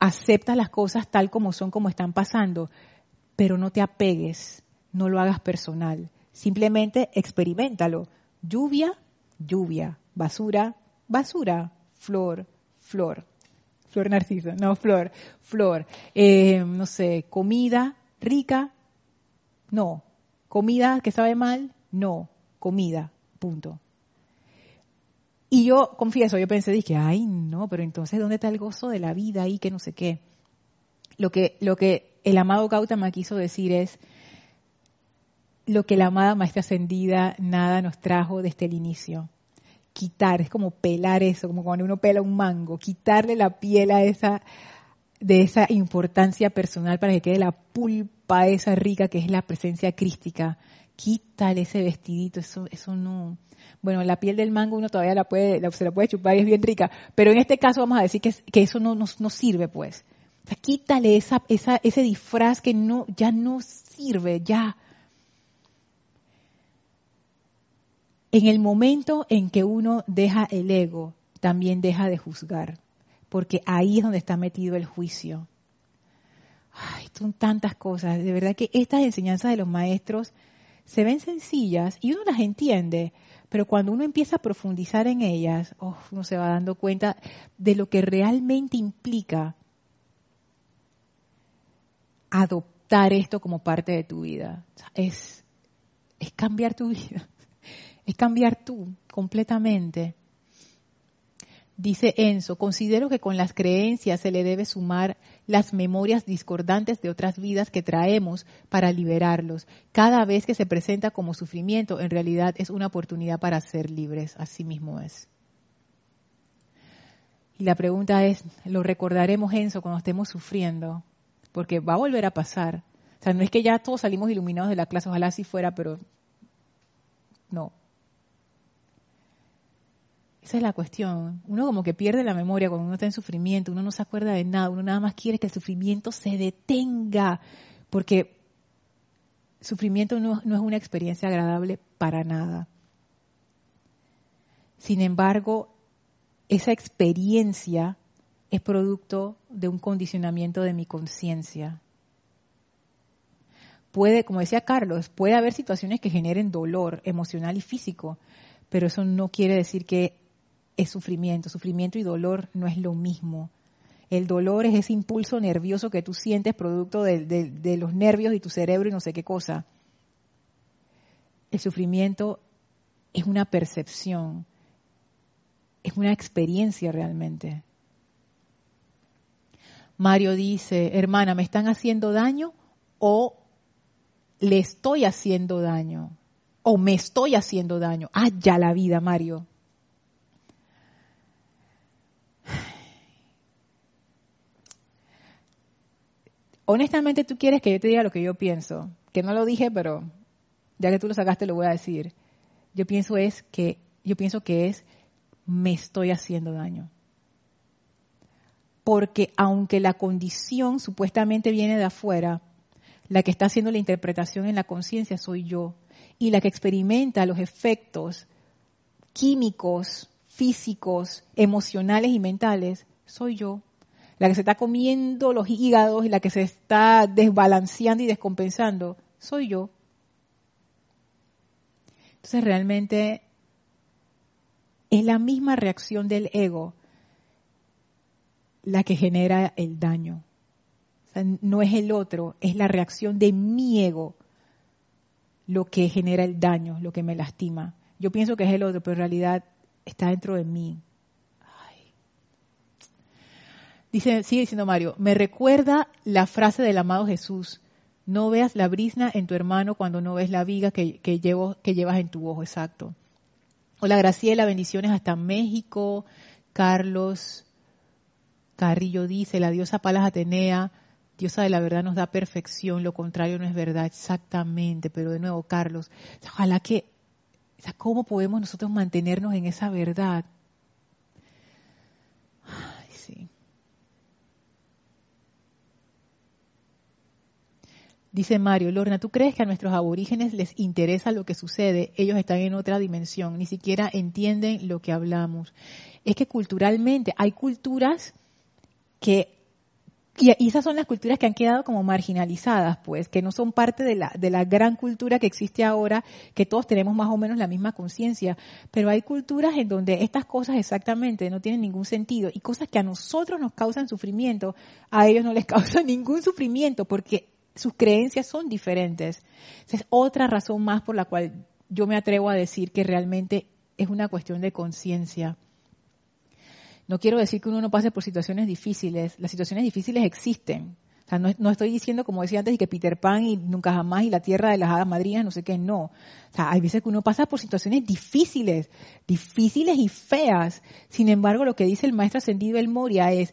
Acepta las cosas tal como son, como están pasando, pero no te apegues, no lo hagas personal. Simplemente experimentalo. Lluvia, lluvia. Basura, basura. Flor, flor. Flor narciso, no, flor, flor. Eh, no sé, comida rica, no. Comida que sabe mal, no. Comida, punto. Y yo confieso, yo pensé, dije, ay, no, pero entonces, ¿dónde está el gozo de la vida ahí que no sé qué? Lo que, lo que el amado Gautama quiso decir es, lo que la amada maestra ascendida nada nos trajo desde el inicio. Quitar, es como pelar eso, como cuando uno pela un mango, quitarle la piel a esa, de esa importancia personal para que quede la pulpa esa rica que es la presencia crística. Quítale ese vestidito, eso, eso no. Bueno, la piel del mango uno todavía la puede, se la puede chupar y es bien rica, pero en este caso vamos a decir que, que eso no, no, sirve, pues. Quítale esa, esa, ese disfraz que no, ya no sirve, ya. En el momento en que uno deja el ego, también deja de juzgar, porque ahí es donde está metido el juicio. Ay, son tantas cosas. De verdad que estas enseñanzas de los maestros se ven sencillas y uno las entiende, pero cuando uno empieza a profundizar en ellas, uno se va dando cuenta de lo que realmente implica adoptar esto como parte de tu vida. Es, es cambiar tu vida, es cambiar tú completamente. Dice Enzo, considero que con las creencias se le debe sumar las memorias discordantes de otras vidas que traemos para liberarlos. Cada vez que se presenta como sufrimiento, en realidad es una oportunidad para ser libres. Así mismo es. Y la pregunta es, ¿lo recordaremos, Enzo, cuando estemos sufriendo? Porque va a volver a pasar. O sea, no es que ya todos salimos iluminados de la clase, ojalá así fuera, pero no. Esa es la cuestión. Uno como que pierde la memoria cuando uno está en sufrimiento, uno no se acuerda de nada, uno nada más quiere que el sufrimiento se detenga, porque sufrimiento no, es una experiencia agradable para nada. Sin embargo, esa experiencia es producto de un condicionamiento de mi conciencia. Puede, como decía Carlos, puede haber situaciones que generen dolor emocional y físico, pero eso no quiere decir que es sufrimiento. Sufrimiento y dolor no es lo mismo. El dolor es ese impulso nervioso que tú sientes producto de, los nervios y tu cerebro y no sé qué cosa. El sufrimiento es una percepción, es una experiencia realmente. Mario dice, hermana, ¿me están haciendo daño o le estoy haciendo daño? O me estoy haciendo daño. Ah, ya la vida, Mario. Honestamente tú quieres que yo te diga lo que yo pienso, que no lo dije, pero ya que tú lo sacaste lo voy a decir. Yo pienso es que yo pienso que es me estoy haciendo daño. Porque aunque la condición supuestamente viene de afuera, la que está haciendo la interpretación en la conciencia soy yo y la que experimenta los efectos químicos, físicos, emocionales y mentales soy yo la que se está comiendo los hígados y la que se está desbalanceando y descompensando, soy yo. Entonces realmente es la misma reacción del ego la que genera el daño. no es el otro, es la reacción de mi ego lo que genera el daño, lo que me lastima. Yo pienso que es el otro, pero en realidad está dentro de mí. Dice, sigue diciendo Mario, me recuerda la frase del amado Jesús, no veas la brisna en tu hermano cuando no ves la viga que, que, que llevas en tu ojo, exacto. Hola Graciela, bendiciones hasta México. Carlos Carrillo dice, la diosa Palas Atenea, diosa de la verdad nos da perfección, lo contrario no es verdad, exactamente, pero de nuevo Carlos, ojalá que, ¿cómo podemos nosotros mantenernos en esa verdad? Dice Mario, Lorna, ¿tú crees que a nuestros aborígenes les interesa lo que sucede? Ellos están en otra dimensión, ni siquiera entienden lo que hablamos. Es que culturalmente hay culturas que, y esas son las culturas que han quedado como marginalizadas, pues, que no son parte de la, de la gran cultura que existe ahora, que todos tenemos más o menos la misma conciencia. Pero hay culturas en donde estas cosas exactamente no tienen ningún sentido y cosas que a nosotros nos causan sufrimiento, a ellos no les causan ningún sufrimiento porque sus creencias son diferentes. es otra razón más por la cual yo me atrevo a decir que realmente es una cuestión de conciencia. No quiero decir que uno no pase por situaciones difíciles. Las situaciones difíciles existen. sea, no, estoy diciendo, como decía antes, que Peter Pan y nunca jamás y la tierra de las hadas madrinas, no sé qué, no. O sea, hay veces que uno pasa por situaciones difíciles, difíciles y feas. Sin embargo, lo que dice el maestro ascendido El Moria es,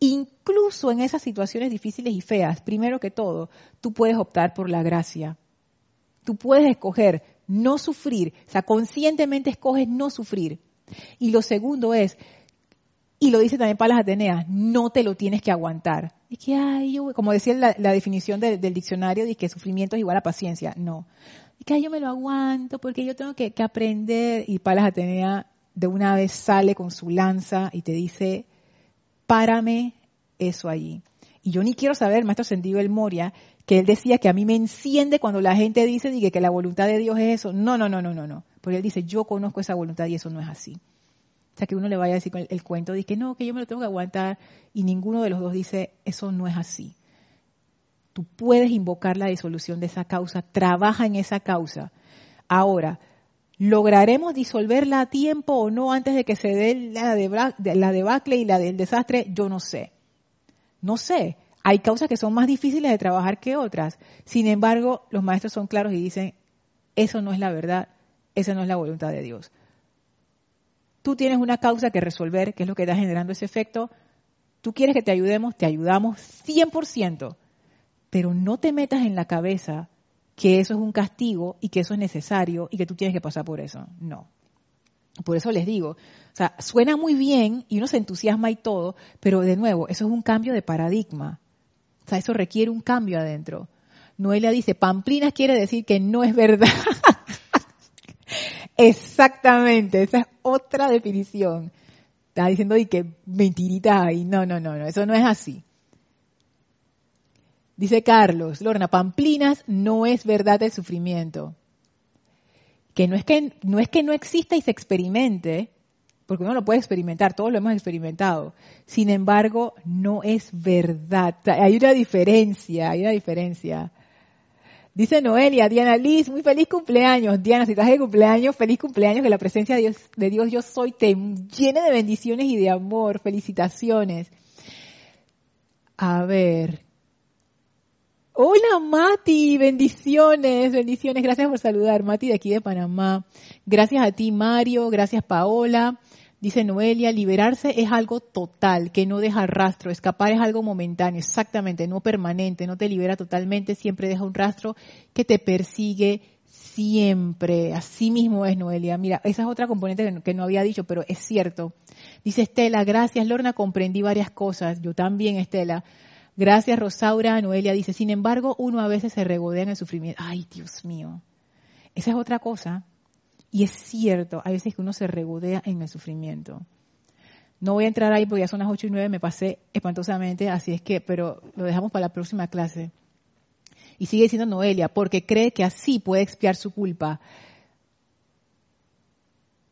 incluso en esas situaciones difíciles y feas, primero que todo, tú puedes optar por la gracia. Tú puedes escoger no sufrir, o sea, conscientemente escoges no sufrir. Y lo segundo es, y lo dice también Palas Ateneas, no te lo tienes que aguantar. Y que, ay, yo, como decía la, definición del diccionario, de que sufrimiento es igual a paciencia. No. Y que ay, yo me lo aguanto porque yo tengo que, que aprender. Y Palas Atenea de una vez sale con su lanza y te dice, párame eso allí. Y yo ni quiero saber, maestro Sentido El Moria, que él decía que a mí me enciende cuando la gente dice que, que la voluntad de Dios es eso. No, no, no, no, no, no. Porque él dice, yo conozco esa voluntad y eso no es así. O sea, que uno le vaya a decir el, el cuento de que no, que yo me lo tengo que aguantar y ninguno de los dos dice, eso no es así. Tú puedes invocar la disolución de esa causa, trabaja en esa causa. Ahora, ¿lograremos disolverla a tiempo o no antes de que se dé la, de, la debacle y la del desastre? Yo no sé. No sé. Hay causas que son más difíciles de trabajar que otras. Sin embargo, los maestros son claros y dicen, eso no es la verdad, esa no es la voluntad de Dios tú tienes una causa que resolver, que es lo que está generando ese efecto, tú quieres que te ayudemos, te ayudamos 100%, pero no te metas en la cabeza que eso es un castigo y que eso es necesario y que tú tienes que pasar por eso. No. Por eso les digo, o sea, suena muy bien y uno se entusiasma y todo, pero de nuevo, eso es un cambio de paradigma. O sea, eso requiere un cambio adentro. Noelia dice, Pamplinas quiere decir que no es verdad. Exactamente, esa es otra definición. Está diciendo y que mentirita hay. No, no, no, no, eso no es así. Dice Carlos, Lorna, Pamplinas no es verdad el sufrimiento. Que no es que no es que no exista y se experimente, porque uno lo puede experimentar, todos lo hemos experimentado. Sin embargo, no es verdad. Hay una diferencia, hay una diferencia. Dice Noelia, Diana Liz, muy feliz cumpleaños. Diana, si estás de cumpleaños, feliz cumpleaños, que la presencia de Dios, yo soy te llene de bendiciones y de amor. Felicitaciones. A ver. Hola Mati, bendiciones, bendiciones. Gracias por saludar, Mati de aquí de Panamá. Gracias a ti, Mario. Gracias, Paola. Dice Noelia, liberarse es algo total, que no deja rastro, escapar es algo momentáneo, exactamente, no permanente, no te libera totalmente, siempre deja un rastro que te persigue siempre. Así mismo es Noelia. Mira, esa es otra componente que no, había dicho, pero es cierto. Dice Estela, gracias Lorna, comprendí varias cosas. Yo también, Estela. Gracias Rosaura. Noelia dice, sin embargo, uno a veces se regodea en el sufrimiento. Ay, Dios mío. Esa es otra cosa. Y es cierto, hay veces que uno se regodea en el sufrimiento. No voy a entrar ahí porque ya son las 8 y 9, me pasé espantosamente, así es que, pero lo dejamos para la próxima clase. Y sigue diciendo Noelia, porque cree que así puede expiar su culpa.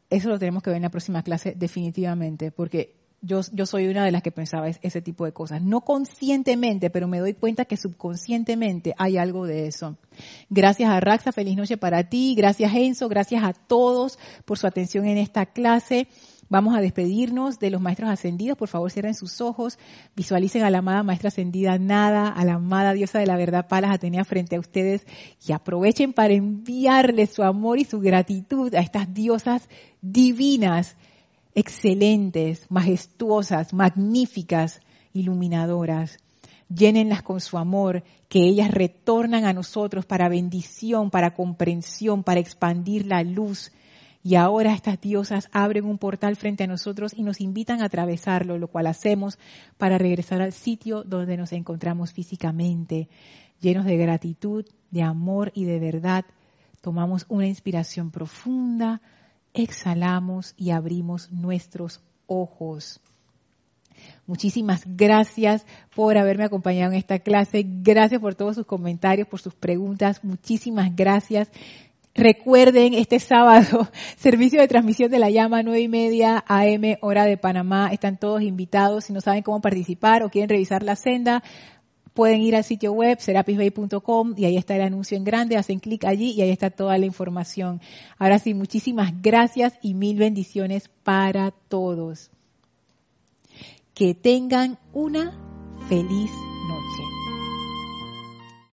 Eso lo tenemos que ver en la próxima clase definitivamente, porque yo, yo soy una de las que pensaba ese tipo de cosas. No conscientemente, pero me doy cuenta que subconscientemente hay algo de eso. Gracias a Raxa, feliz noche para ti. Gracias Enzo, gracias a todos por su atención en esta clase. Vamos a despedirnos de los maestros ascendidos. Por favor, cierren sus ojos, visualicen a la amada maestra ascendida Nada, a la amada diosa de la verdad Palas Atenea frente a ustedes y aprovechen para enviarles su amor y su gratitud a estas diosas divinas excelentes, majestuosas, magníficas, iluminadoras. Llénenlas con su amor, que ellas retornan a nosotros para bendición, para comprensión, para expandir la luz. Y ahora estas diosas abren un portal frente a nosotros y nos invitan a atravesarlo, lo cual hacemos para regresar al sitio donde nos encontramos físicamente. Llenos de gratitud, de amor y de verdad, tomamos una inspiración profunda, exhalamos y abrimos nuestros ojos. Muchísimas gracias por haberme acompañado en esta clase. Gracias por todos sus comentarios, por sus preguntas. Muchísimas gracias. Recuerden, este sábado, servicio de transmisión de la llama, nueve y media AM, hora de Panamá. Están todos invitados. Si no saben cómo participar o quieren revisar la senda, pueden ir al sitio web serapisbay.com y ahí está el anuncio en grande, hacen clic allí y ahí está toda la información. Ahora sí, muchísimas gracias y mil bendiciones para todos. Que tengan una feliz.